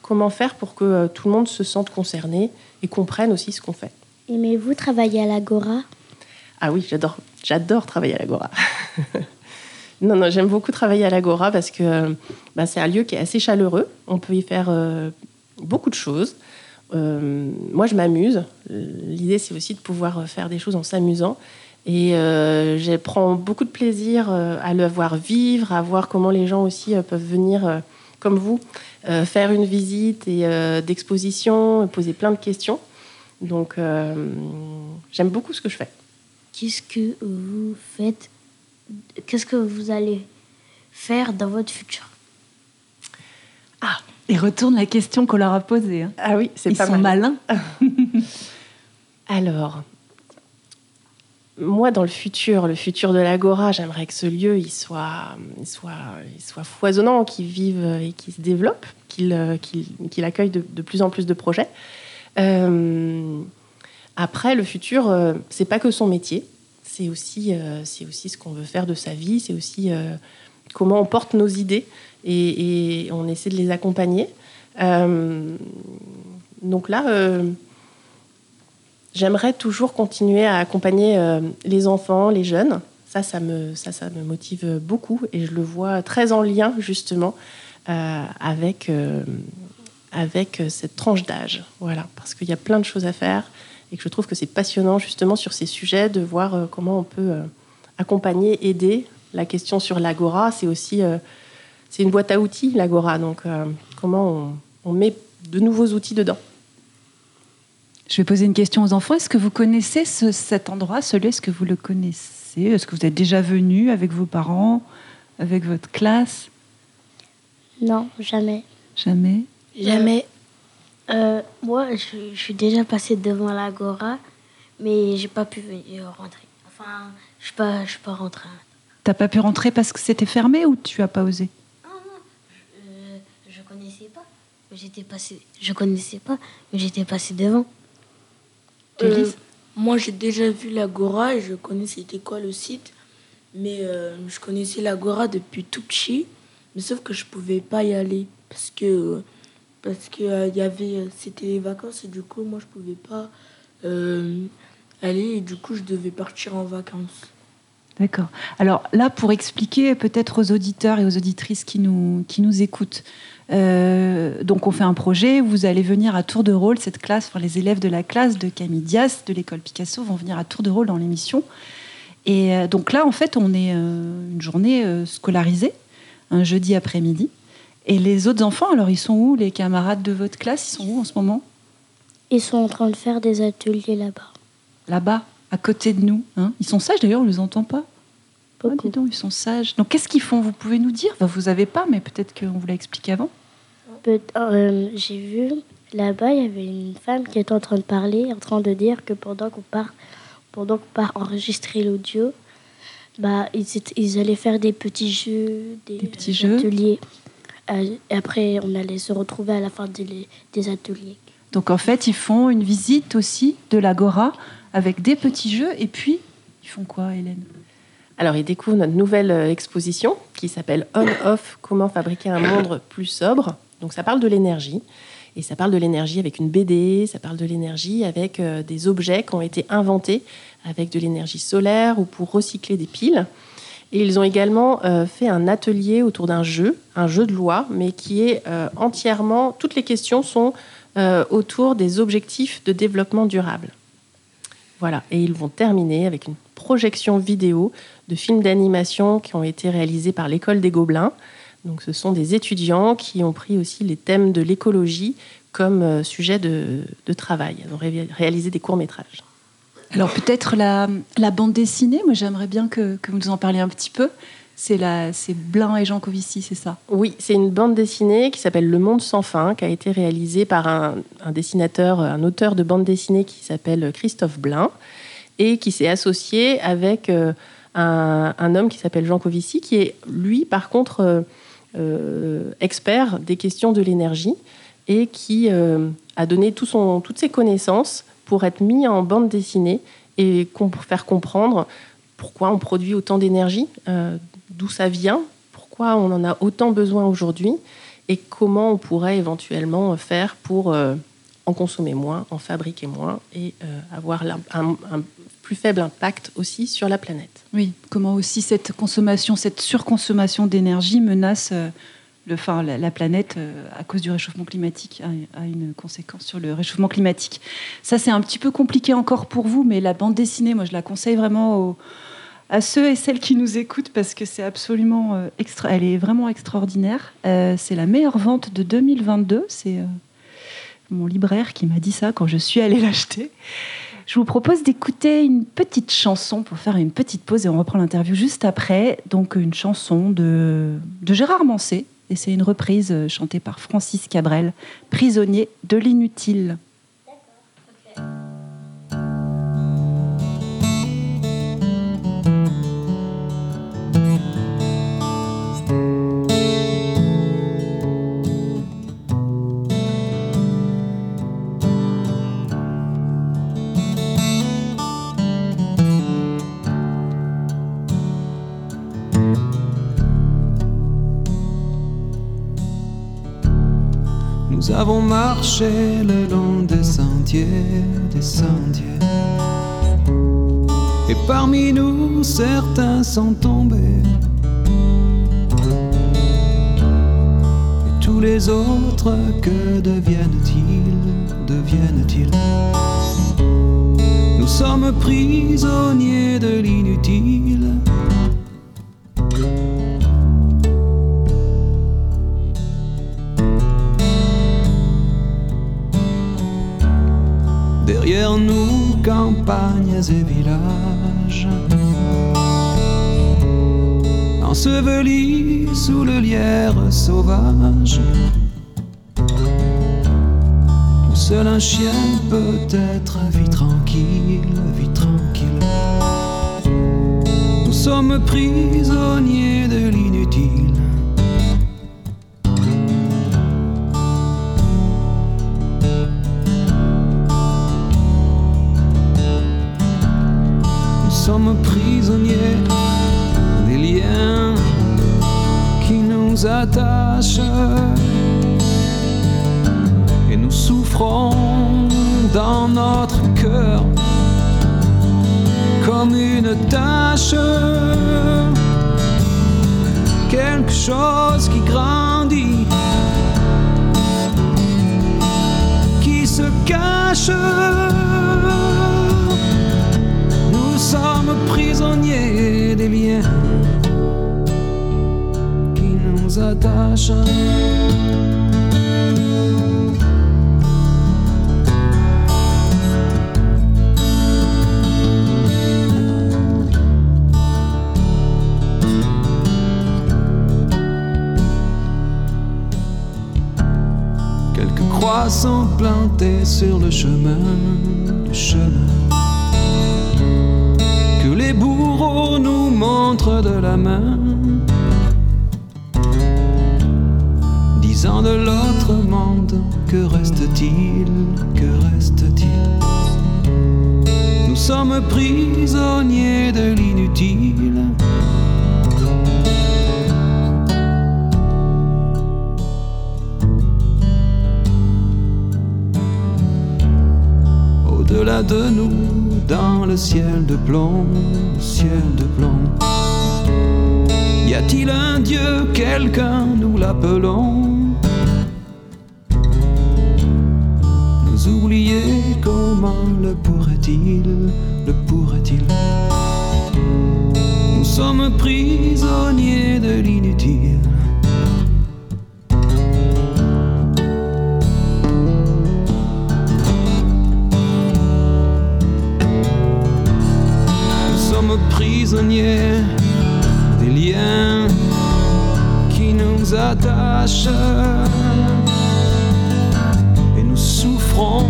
comment faire pour que tout le monde se sente concerné et comprenne aussi ce qu'on fait? Aimez-vous travailler à l'Agora? Ah oui, j'adore, j'adore travailler à l'Agora. non, non, j'aime beaucoup travailler à l'Agora parce que bah, c'est un lieu qui est assez chaleureux. On peut y faire euh, beaucoup de choses. Euh, moi, je m'amuse. L'idée, c'est aussi de pouvoir faire des choses en s'amusant. Et euh, je prends beaucoup de plaisir à le voir vivre, à voir comment les gens aussi peuvent venir, comme vous, faire une visite et d'exposition, poser plein de questions. Donc, j'aime beaucoup ce que je fais. Qu'est-ce que vous faites? Qu'est-ce que vous allez faire dans votre futur? Et retourne la question qu'on leur a posée. Hein. Ah oui, c'est pas sont malins. Alors, moi, dans le futur, le futur de l'Agora, j'aimerais que ce lieu il soit, il soit, il soit foisonnant, qu'il vive et qu'il se développe, qu'il qu'il accueille de, de, plus en plus de projets. Euh, après, le futur, euh, c'est pas que son métier, c'est aussi, euh, c'est aussi ce qu'on veut faire de sa vie, c'est aussi euh, comment on porte nos idées et, on essaie de les accompagner. Euh, donc là, euh, j'aimerais toujours continuer à accompagner euh, les enfants, les jeunes. Ça, ça me, ça, ça me motive beaucoup et je le vois très en lien justement avec, avec cette tranche d'âge. Voilà, parce qu'il y a plein de choses à faire et que je trouve que c'est passionnant justement sur ces sujets de voir comment on peut accompagner, aider. La question sur l'agora, c'est aussi c'est une boîte à outils l'agora. Donc euh, comment on, on met de nouveaux outils dedans. Je vais poser une question aux enfants. Est-ce que vous connaissez ce, cet endroit, ce lieu? Est-ce que vous le connaissez? Est-ce que vous êtes déjà venu avec vos parents, avec votre classe? Non, jamais. Jamais? Jamais. Euh, moi, je, je, suis déjà passée devant l'Agora, mais j'ai pas pu venir rentrer. Enfin, je suis pas, je suis pas rentrée. T'as pas pu rentrer parce que c'était fermé ou tu as pas osé Ah non, je, euh, je connaissais pas. J'étais passée, je connaissais pas, mais j'étais passée devant. Euh, moi, j'ai déjà vu l'Agora et je connaissais c'était quoi le site, mais euh, je connaissais l'Agora depuis tout petit, mais sauf que je pouvais pas y aller parce que parce que euh, y avait c'était les vacances et du coup moi je pouvais pas euh, aller et du coup je devais partir en vacances. D'accord. Alors là, pour expliquer peut-être aux auditeurs et aux auditrices qui nous, qui nous écoutent, euh, donc on fait un projet, vous allez venir à tour de rôle, cette classe, enfin les élèves de la classe de Camille Dias de l'école Picasso vont venir à tour de rôle dans l'émission. Et euh, donc là, en fait, on est euh, une journée scolarisée, un jeudi après-midi. Et les autres enfants, alors ils sont où Les camarades de votre classe, ils sont où en ce moment? Ils sont en train de faire des ateliers là-bas. Là-bas, à côté de nous. Hein ils sont sages d'ailleurs, on ne les entend pas. Ah, dis donc, ils sont sages. Donc qu'est-ce qu'ils font? Vous pouvez nous dire? Enfin, Vous n'avez pas, mais peut-être qu'on vous l'a expliqué avant. Peut euh, J'ai vu là-bas, il y avait une femme qui était en train de parler, en train de dire que pendant qu'on part, pendant qu'on part enregistrer l'audio, bah, ils, allaient faire des petits jeux, des, des petits jeux. ateliers. Euh, et après, on allait se retrouver à la fin des, des ateliers. Donc en fait, ils font une visite aussi de l'Agora avec des petits jeux. Et puis, ils font quoi, Hélène? Alors, ils découvrent notre nouvelle exposition qui s'appelle On-Off Comment fabriquer un monde plus sobre. Donc, ça parle de l'énergie. Et ça parle de l'énergie avec une BD, ça parle de l'énergie avec euh, des objets qui ont été inventés avec de l'énergie solaire ou pour recycler des piles. Et ils ont également euh, fait un atelier autour d'un jeu, un jeu de loi, mais qui est euh, entièrement. Toutes les questions sont euh, autour des objectifs de développement durable. Voilà. Et ils vont terminer avec une projection vidéo de films d'animation qui ont été réalisés par l'école des Gobelins. Donc, ce sont des étudiants qui ont pris aussi les thèmes de l'écologie comme euh, sujet de, de, travail. Ils ont ré réalisé des courts-métrages. Alors, peut-être la, la, bande dessinée, moi j'aimerais bien que, que, vous nous en parliez un petit peu. C'est Blin et Jean Covici, c'est ça? Oui, c'est une bande dessinée qui s'appelle Le Monde sans fin, qui a été réalisée par un, un dessinateur, un auteur de bande dessinée qui s'appelle Christophe Blin et qui s'est associé avec euh, un, un, homme qui s'appelle Jean Covici, qui est lui, par contre, euh, euh, expert des questions de l'énergie et qui euh, a donné tout son, toutes ses connaissances pour être mis en bande dessinée et comp faire comprendre pourquoi on produit autant d'énergie, d'où ça vient, pourquoi on en a autant besoin aujourd'hui et comment on pourrait éventuellement faire pour en consommer moins, en fabriquer moins et euh, avoir un, plus faible impact aussi sur la planète. Oui, comment aussi cette consommation, cette surconsommation d'énergie menace euh, le, enfin, la, la planète euh, à cause du réchauffement climatique, a, a, une conséquence sur le réchauffement climatique. Ça, c'est un petit peu compliqué encore pour vous, mais la bande dessinée, moi, je la conseille vraiment à ceux et celles qui nous écoutent parce que c'est absolument extra, elle est vraiment extraordinaire. C'est la meilleure vente de 2022. C'est mon libraire qui m'a dit ça quand je suis allée l'acheter. Je vous propose d'écouter une petite chanson pour faire une petite pause et on reprend l'interview juste après. Donc une chanson de, Gérard Manset et c'est une reprise chantée par Francis Cabrel, Prisonnier de l'inutile. Avons marché le long des sentiers, des sentiers. Et parmi nous, certains sont tombés. Et tous les autres, que deviennent-ils Deviennent-ils? Nous sommes prisonniers de l'inutile. Et villages, ensevelis sous le lierre sauvage, où seul un chien peut être vie tranquille, vie tranquille. Nous sommes prisonniers de l'inutile. Prisonniers des liens qui nous attachent et nous souffrons dans notre cœur comme une tâche, quelque chose qui grandit, qui se cache. Sommes prisonniers des liens qui nous attachent. Quelques croix sont plantées sur le chemin, le chemin nous montrent de la main, disant de l'autre monde que reste-t-il, que reste-t-il? Nous sommes prisonniers de l'inutile. Au-delà de nous, ciel de plomb, ciel de plomb. Y a-t-il un Dieu, quelqu'un, nous l'appelons? Nous oublier, comment le pourrait-il, le pourrait-il? Nous sommes prisonniers de l'inutile. Des liens qui nous attachent et nous souffrons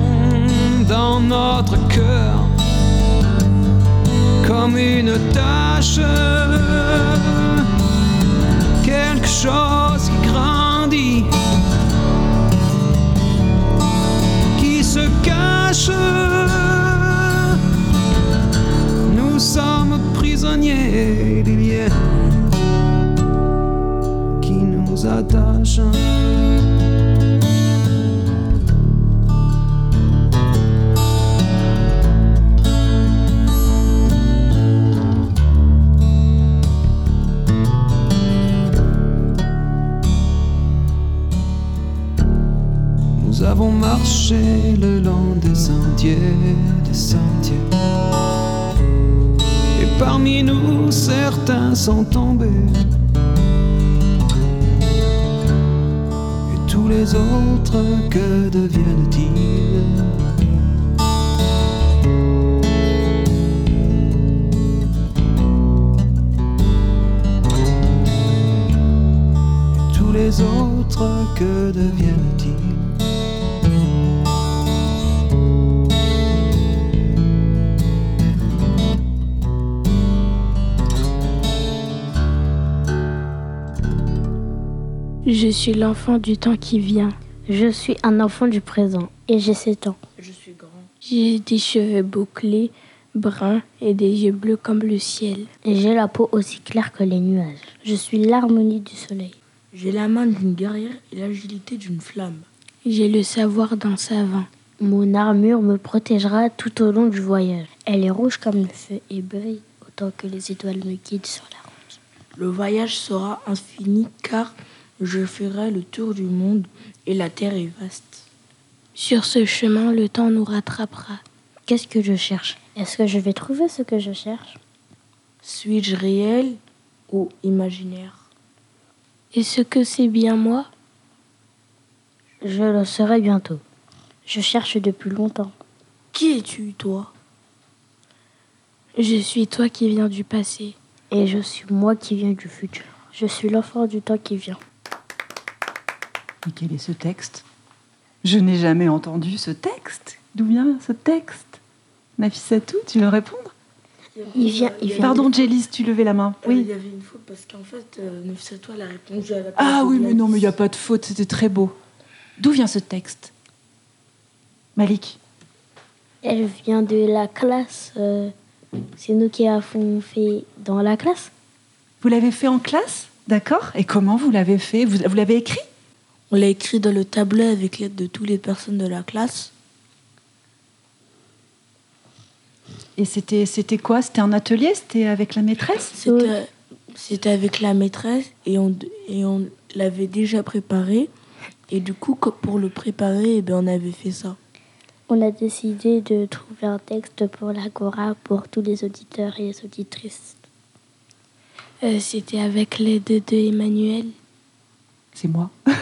dans notre cœur comme une tâche, quelque chose qui grandit, qui se cache. Nous sommes prisonniers des liens qui nous attachent. Nous avons marché le long des sentiers, des sentiers. Parmi nous, certains sont tombés. Et tous les autres, que deviennent-ils? Et tous les autres, que deviennent-ils? Je suis l'enfant du temps qui vient. Je suis un enfant du présent et j'ai 7 ans. Je suis grand. J'ai des cheveux bouclés, bruns et des yeux bleus comme le ciel. Et j'ai la peau aussi claire que les nuages. Je suis l'harmonie du soleil. J'ai la main d'une guerrière et l'agilité d'une flamme. J'ai le savoir d'un savant. Mon armure me protégera tout au long du voyage. Elle est rouge comme le feu et brille autant que les étoiles me guident sur la route. Le voyage sera infini car je ferai le tour du monde et la terre est vaste. Sur ce chemin, le temps nous rattrapera. Qu'est-ce que je cherche? Est-ce que je vais trouver ce que je cherche? Suis-je réel ou imaginaire? Est-ce que c'est bien moi? Je le serai bientôt. Je cherche depuis longtemps. Qui es-tu, toi? Je suis toi qui viens du passé. Et je suis moi qui viens du futur. Je suis l'enfant du temps qui vient. Et quel est ce texte Je n'ai jamais entendu ce texte. D'où vient ce texte? Nafissatou, tu veux répondre? Il vient, il vient Pardon, Jélis, tu levais la main. Oui. Il y avait une faute parce qu'en fait, euh, Nafissatou, elle a répondu à la Ah oui, mais non, mais il n'y a pas de faute, c'était très beau. D'où vient ce texte? Malik Elle vient de la classe. euh, c'est nous qui avons fait dans la classe. Vous l'avez fait en classe? D'accord. Et comment vous l'avez fait? Vous, vous l'avez écrit? On l'a écrit dans le tableau avec l'aide de toutes les personnes de la classe. Et c'était, c'était quoi? C'était un atelier? C'était avec la maîtresse? C'était, c'était avec la maîtresse et on, et on l'avait déjà préparé. Et du coup, pour le préparer, eh ben, on avait fait ça. On a décidé de trouver un texte pour l'Agora pour tous les auditeurs et les auditrices. Euh, C'était avec l'aide de Emmanuel. C'est moi.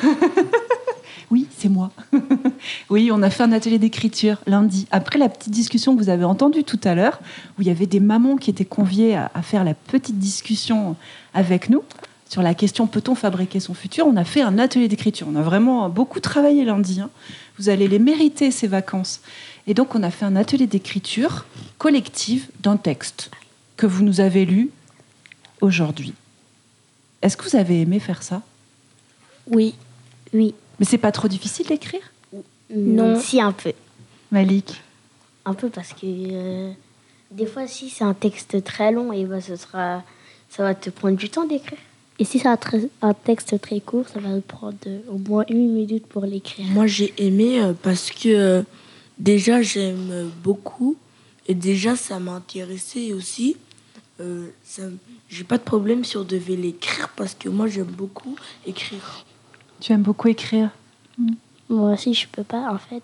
oui, c'est moi. oui, on a fait un atelier d'écriture lundi. Après la petite discussion que vous avez entendue tout à l'heure, où il y avait des mamans qui étaient conviées à, faire la petite discussion avec nous sur la question peut-on fabriquer son futur, on a fait un atelier d'écriture. On a vraiment beaucoup travaillé lundi. hein. Vous allez les mériter ces vacances. Et donc on a fait un atelier d'écriture collective d'un texte que vous nous avez lu aujourd'hui. Est-ce que vous avez aimé faire ça? Oui. Oui. Mais c'est pas trop difficile d'écrire? Non. Si, un peu. Malik? Un peu parce que euh, des fois, si c'est un texte très long, et ben, ce sera, ça va te prendre du temps d'écrire. Et si c'est un, texte très court, ça va te prendre euh, au moins une minute pour l'écrire. Moi, j'ai aimé euh, parce que euh, déjà, j'aime beaucoup. Et déjà, ça m'a intéressé aussi. Euh, ça- j'ai pas de problème si on devait l'écrire parce que moi, j'aime beaucoup écrire. Tu aimes beaucoup écrire Moi aussi, je peux pas. En fait,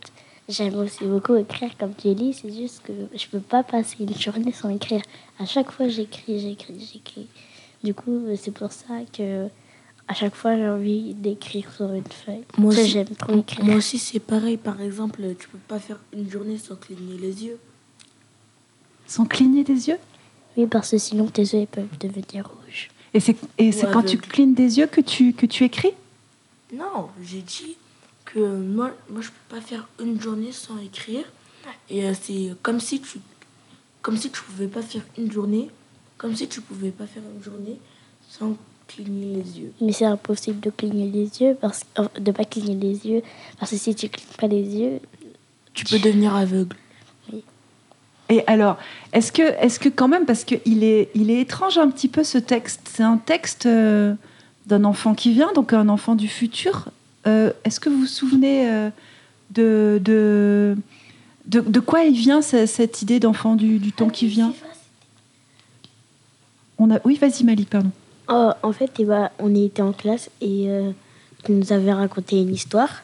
j'aime aussi beaucoup écrire comme Jelly. C'est juste que je peux pas passer une journée sans écrire. À chaque fois, j'écris, j'écris, j'écris. Du coup, c'est pour ça que à chaque fois, j'ai envie d'écrire sur une feuille. Moi Ça, aussi, j'aime trop écrire. Moi aussi, c'est pareil. Par exemple, tu peux pas faire une journée sans cligner les yeux. Sans cligner des yeux Oui, parce que sinon, tes yeux ils peuvent devenir rouges. Et c'est, et c'est Ou quand tu clignes des yeux que tu, que tu écris Non, j'ai dit que moi, moi, je peux pas faire une journée sans écrire. Et euh, c'est comme si tu, comme si tu pouvais pas faire une journée, comme si tu pouvais pas faire une journée sans cligner les yeux. Mais c'est impossible de cligner les yeux, parce de pas cligner les yeux, parce que si tu clignes pas les yeux, Tu peux devenir aveugle. Et alors, est-ce que, est-ce que quand même, parce qu'il est, il est étrange un petit peu ce texte, c'est un texte euh, d'un enfant qui vient, donc un enfant du futur. Euh, est-ce que vous vous souvenez euh, de, quoi il vient, ce- cette idée d'enfant du, temps qui vient? On a, Oui, vas-y Malik, pardon. Oh, en fait, eh ben, on était en classe et euh, tu nous avait raconté une histoire.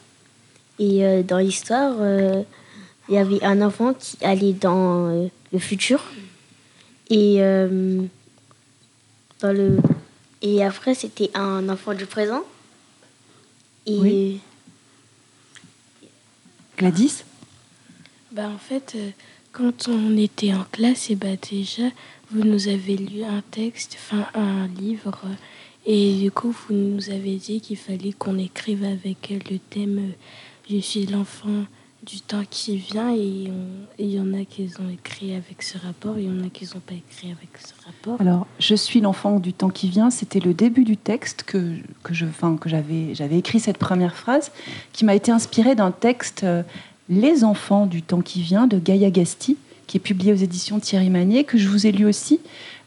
Et euh, dans l'histoire, euh, il y avait un enfant qui allait dans euh, le futur. Et, euh, dans le... et après, c'était un enfant du présent. Et Oui. Gladys Bah, en fait, euh, quand on était en classe, et bah, déjà, vous nous avez lu un texte, enfin un livre, euh, et du coup, vous nous avez dit qu'il fallait qu'on écrive avec le thème euh, Je suis l'enfant du temps qui vient, et il y en a qui ont écrit avec ce rapport, il y en a qui n'ont pas écrit avec ce rapport. Alors, je suis l'enfant du temps qui vient. C'était le début du texte que, que je, enfin, que j'avais, j'avais écrit cette première phrase, qui m'a été inspirée d'un texte euh, Les enfants du temps qui vient de Gaïa Gasti, qui est publié aux éditions Thierry Magnier, que je vous ai lu aussi.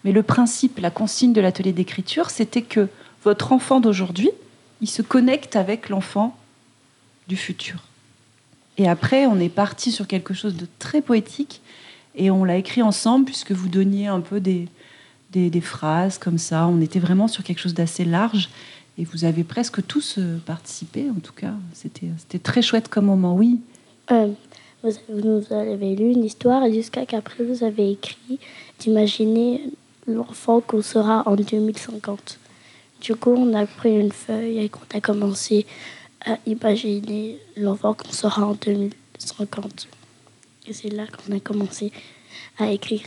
Mais le principe, la consigne de l'atelier d'écriture, c'était que votre enfant d'aujourd'hui, il se connecte avec l'enfant du futur. Et après, on est parti sur quelque chose de très poétique et on l'a écrit ensemble puisque vous donniez un peu des, phrases comme ça. On était vraiment sur quelque chose d'assez large et vous avez presque tous euh, participé, en tout cas. C'était très chouette comme moment, oui. Euh, vous, nous avez lu une histoire jusqu'à qu'après vous avez écrit d'imaginer l'enfant qu'on sera en 2050. Du coup, on a pris une feuille et on a commencé à imaginer l'enfant qu'on sera en 2050. Et c'est là qu'on a commencé à écrire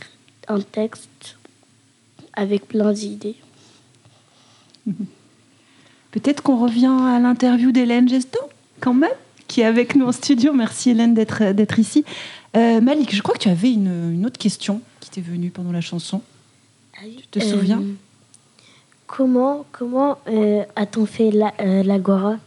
un texte avec plein d'idées. Peut-être qu'on revient à l'interview d'Hélène Gesto, quand même, qui est avec nous en studio. Merci Hélène d'être d'être ici. Euh, Malik, je crois que tu avais une, une autre question qui t'est venue pendant la chanson. Tu te Euh, souviens Comment, comment euh, a-t-on fait la- euh, l'Agora?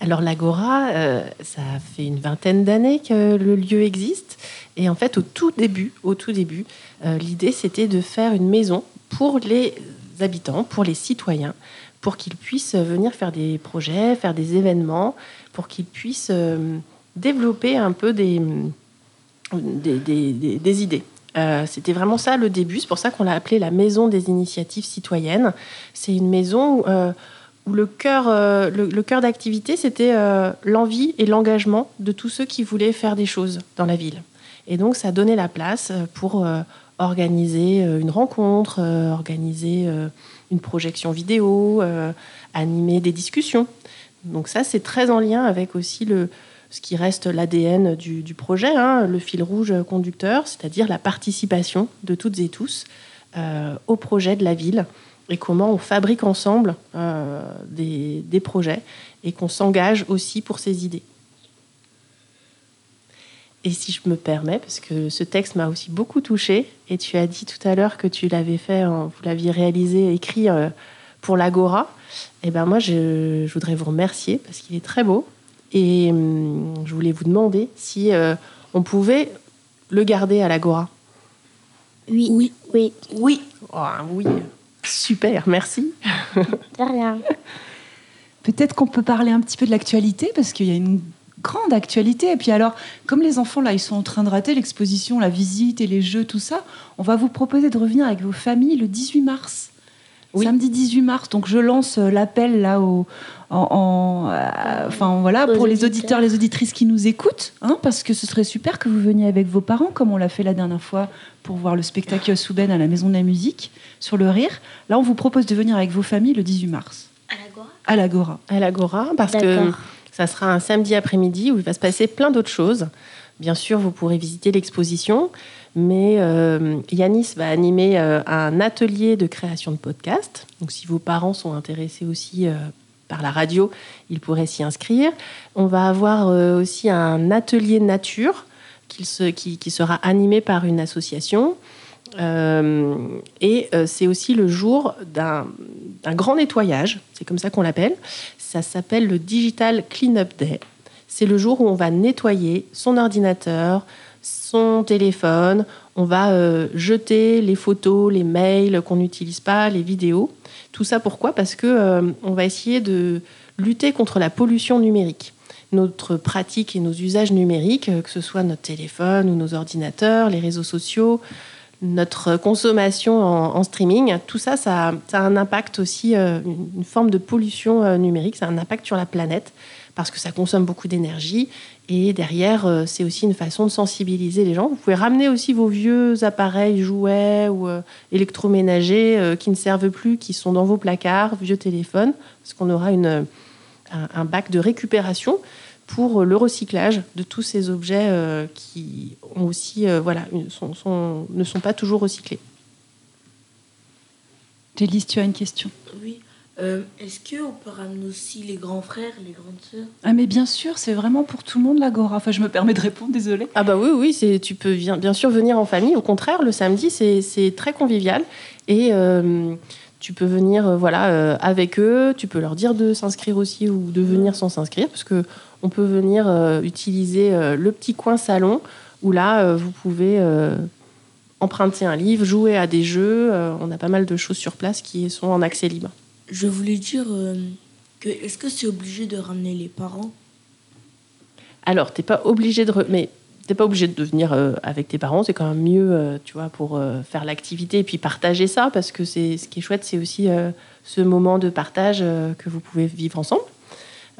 Alors l'Agora, euh, ça fait une vingtaine d'années que le lieu existe. Et en fait, au tout début, au tout début, euh, l'idée c'était de faire une maison pour les habitants, pour les citoyens, pour qu'ils puissent venir faire des projets, faire des événements, pour qu'ils puissent euh, développer un peu des, idées. C'était vraiment ça le début. C'est pour ça qu'on l'a appelé la maison des initiatives citoyennes. C'est une maison euh, où le cœur, euh, le, cœur d'activité, c'était euh, l'envie et l'engagement de tous ceux qui voulaient faire des choses dans la ville. Et donc, ça donnait la place euh, pour organiser une rencontre, organiser une projection vidéo, animer des discussions. Donc ça, c'est très en lien avec aussi le, ce qui reste l'ADN du, projet, hein, le fil rouge conducteur, c'est-à-dire la participation de toutes et tous au projet de la ville et comment on fabrique ensemble euh, des, des projets et qu'on s'engage aussi pour ces idées. Et si je me permets, parce que ce texte m'a aussi beaucoup touchée, et tu as dit tout à l'heure que tu l'avais fait, en- vous l'aviez réalisé, écrit euh, pour l'Agora, et ben moi je, je voudrais vous remercier parce qu'il est très beau, et hum, je voulais vous demander si euh, on pouvait le garder à l'Agora. Oui. Oui. Oui. Oui. Ah, oui. Super, merci. De rien. Peut-être qu'on peut parler un petit peu de l'actualité, parce qu'il y a une grande actualité. Et puis alors, comme les enfants, là, ils sont en train de rater l'exposition, la visite et les jeux, tout ça, on va vous proposer de revenir avec vos familles le 18 mars. Samedi 18 mars, donc je lance euh, l'appel là au, en, en, euh, enfin voilà pour les auditeurs, les auditrices qui nous écoutent, hein, parce que ce serait super que vous veniez avec vos parents, comme on l'a fait la dernière fois pour voir le spectacle Souben à la Maison de la Musique sur le rire. Là, on vous propose de venir avec vos familles le 18 mars. À l'Agora? À l'Agora, parce que ça sera un samedi après-midi où il va se passer plein d'autres choses. Bien sûr, vous pourrez visiter l'exposition, mais euh, Yanis va animer euh, un atelier de création de podcast. Donc, si vos parents sont intéressés aussi euh, par la radio, ils pourraient s'y inscrire. On va avoir euh, aussi un atelier nature qui, qui- sera animé par une association. Et c'est aussi le jour d'un grand nettoyage, c'est comme ça qu'on l'appelle. Ça s'appelle le Digital Cleanup Day. C'est le jour où on va nettoyer son ordinateur, son téléphone, on va euh, jeter les photos, les mails qu'on n'utilise pas, les vidéos. Tout ça pourquoi? Parce que euh, on va essayer de lutter contre la pollution numérique. Notre pratique et nos usages numériques, euh, que ce soit notre téléphone ou nos ordinateurs, les réseaux sociaux, notre consommation en, streaming, tout ça, ça, a un impact aussi, une, forme de pollution numérique, ça a un impact sur la planète parce que ça consomme beaucoup d'énergie. Et derrière, euh, c'est aussi une façon de sensibiliser les gens. Vous pouvez ramener aussi vos vieux appareils, jouets ou euh, électroménagers euh, qui ne servent plus, qui sont dans vos placards, vieux téléphones, parce qu'on aura une, un, un bac de récupération pour le recyclage de tous ces objets euh, qui ont aussi, euh, voilà, une- sont- sont- ne sont pas toujours recyclés. Jélise, tu as une question? Oui. Euh, Est-ce qu'on peut ramener aussi les grands frères, les grandes sœurs? Ah mais bien sûr, c'est vraiment pour tout le monde l'Agora. Enfin, je me permets de répondre, désolée. Ah bah oui, oui, c'est, tu peux bien, bien sûr venir en famille. Au contraire, le samedi, c'est, c'est très convivial. Et euh, tu peux venir euh, voilà, euh, avec eux. Tu peux leur dire de s'inscrire aussi ou de venir sans s'inscrire. Parce que on peut venir euh, utiliser euh, le petit coin salon où là, euh, vous pouvez euh, emprunter un livre, jouer à des jeux. Euh, on a pas mal de choses sur place qui sont en accès libre. Je voulais dire euh, que est-ce que c'est obligé de ramener les parents? Alors, t'es pas obligé de... re- Mais t'es pas obligé de venir euh, avec tes parents. C'est quand même mieux, euh, tu vois, pour euh, faire l'activité et puis partager ça. Parce que c'est ce qui est chouette, c'est aussi euh, ce moment de partage euh, que vous pouvez vivre ensemble.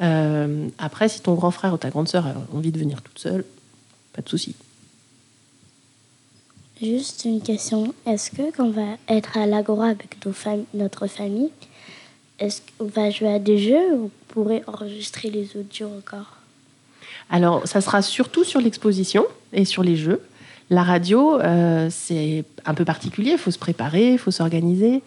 Euh, après, si ton grand frère ou ta grande sœur a envie de venir toute seule, pas de souci. Juste une question. Est-ce que quand on va être à l'Agora avec nos fam- notre famille, est-ce qu'on va jouer à des jeux ou on pourrait enregistrer les audios encore? Alors, ça sera surtout sur l'exposition et sur les jeux. La radio, euh, c'est un peu particulier. Il faut se préparer, il faut s'organiser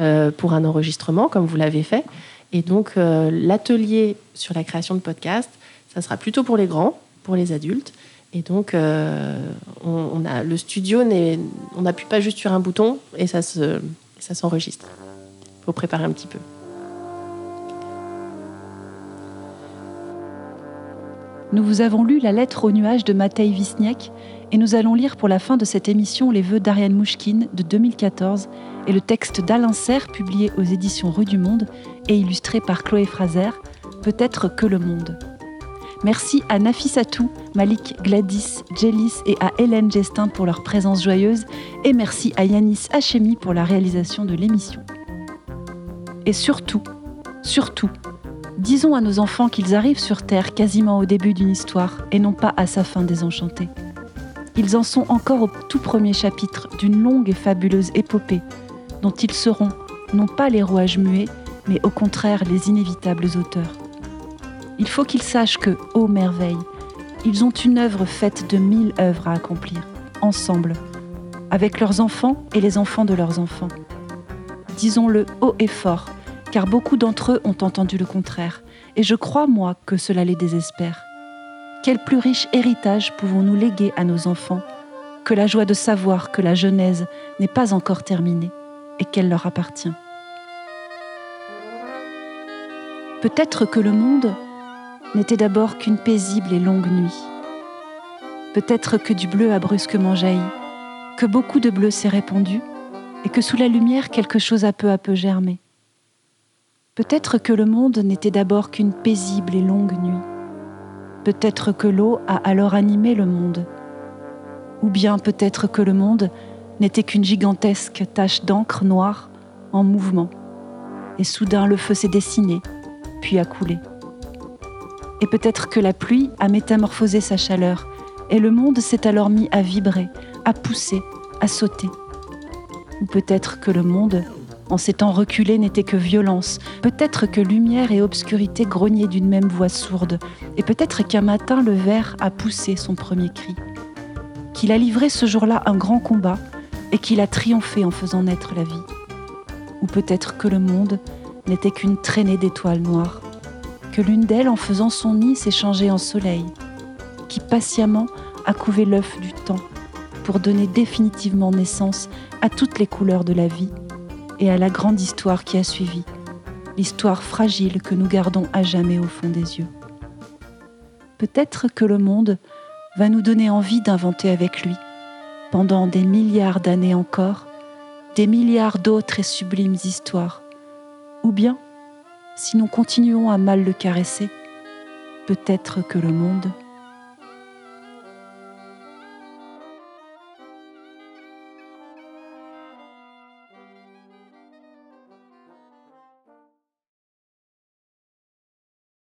euh, pour un enregistrement, comme vous l'avez fait. Et donc, euh, l'atelier sur la création de podcasts, ça sera plutôt pour les grands, pour les adultes. Et donc, on, a, le studio, on n'appuie pas juste sur un bouton et ça s'enregistre. Il faut préparer un petit peu. Nous vous avons lu la lettre au nuage de Matei Wisniak et nous allons lire pour la fin de cette émission les vœux d'Ariane Mouchkine de 2014 et le texte d'Alain Serre publié aux éditions Rue du Monde et illustré par Chloé Fraser, Peut-être que le monde. Merci à Nafissatou, Malik Gladys, Jelis et à Hélène Gestin pour leur présence joyeuse et merci à Yanis Hachemi pour la réalisation de l'émission. Et surtout, surtout, Disons à nos enfants qu'ils arrivent sur Terre quasiment au début d'une histoire et non pas à sa fin désenchantée. Ils en sont encore au tout premier chapitre d'une longue et fabuleuse épopée dont ils seront non pas les rouages muets, mais au contraire les inévitables auteurs. Il faut qu'ils sachent que, ô merveille, ils ont une œuvre faite de mille œuvres à accomplir, ensemble, avec leurs enfants et les enfants de leurs enfants. Disons-le haut et fort, car beaucoup d'entre eux ont entendu le contraire, et je crois, moi, que cela les désespère. Quel plus riche héritage pouvons-nous léguer à nos enfants que la joie de savoir que la Genèse n'est pas encore terminée et qu'elle leur appartient Peut-être que le monde n'était d'abord qu'une paisible et longue nuit. Peut-être que du bleu a brusquement jailli, que beaucoup de bleu s'est répandu, et que sous la lumière quelque chose a peu à peu germé. Peut-être que le monde n'était d'abord qu'une paisible et longue nuit. Peut-être que l'eau a alors animé le monde. Ou bien peut-être que le monde n'était qu'une gigantesque tache d'encre noire en mouvement. Et soudain le feu s'est dessiné, puis a coulé. Et peut-être que la pluie a métamorphosé sa chaleur, et le monde s'est alors mis à vibrer, à pousser, à sauter. Ou peut-être que le monde en s'étant reculé n'était que violence, peut-être que lumière et obscurité grognaient d'une même voix sourde, et peut-être qu'un matin le ver a poussé son premier cri, qu'il a livré ce jour-là un grand combat, et qu'il a triomphé en faisant naître la vie. Ou peut-être que le monde n'était qu'une traînée d'étoiles noires, que l'une d'elles, en faisant son nid, s'est changée en soleil, qui patiemment a couvé l'œuf du temps pour donner définitivement naissance à toutes les couleurs de la vie et à la grande histoire qui a suivi, l'histoire fragile que nous gardons à jamais au fond des yeux. Peut-être que le monde va nous donner envie d'inventer avec lui, pendant des milliards d'années encore, des milliards d'autres et sublimes histoires. Ou bien, si nous continuons à mal le caresser, peut-être que le monde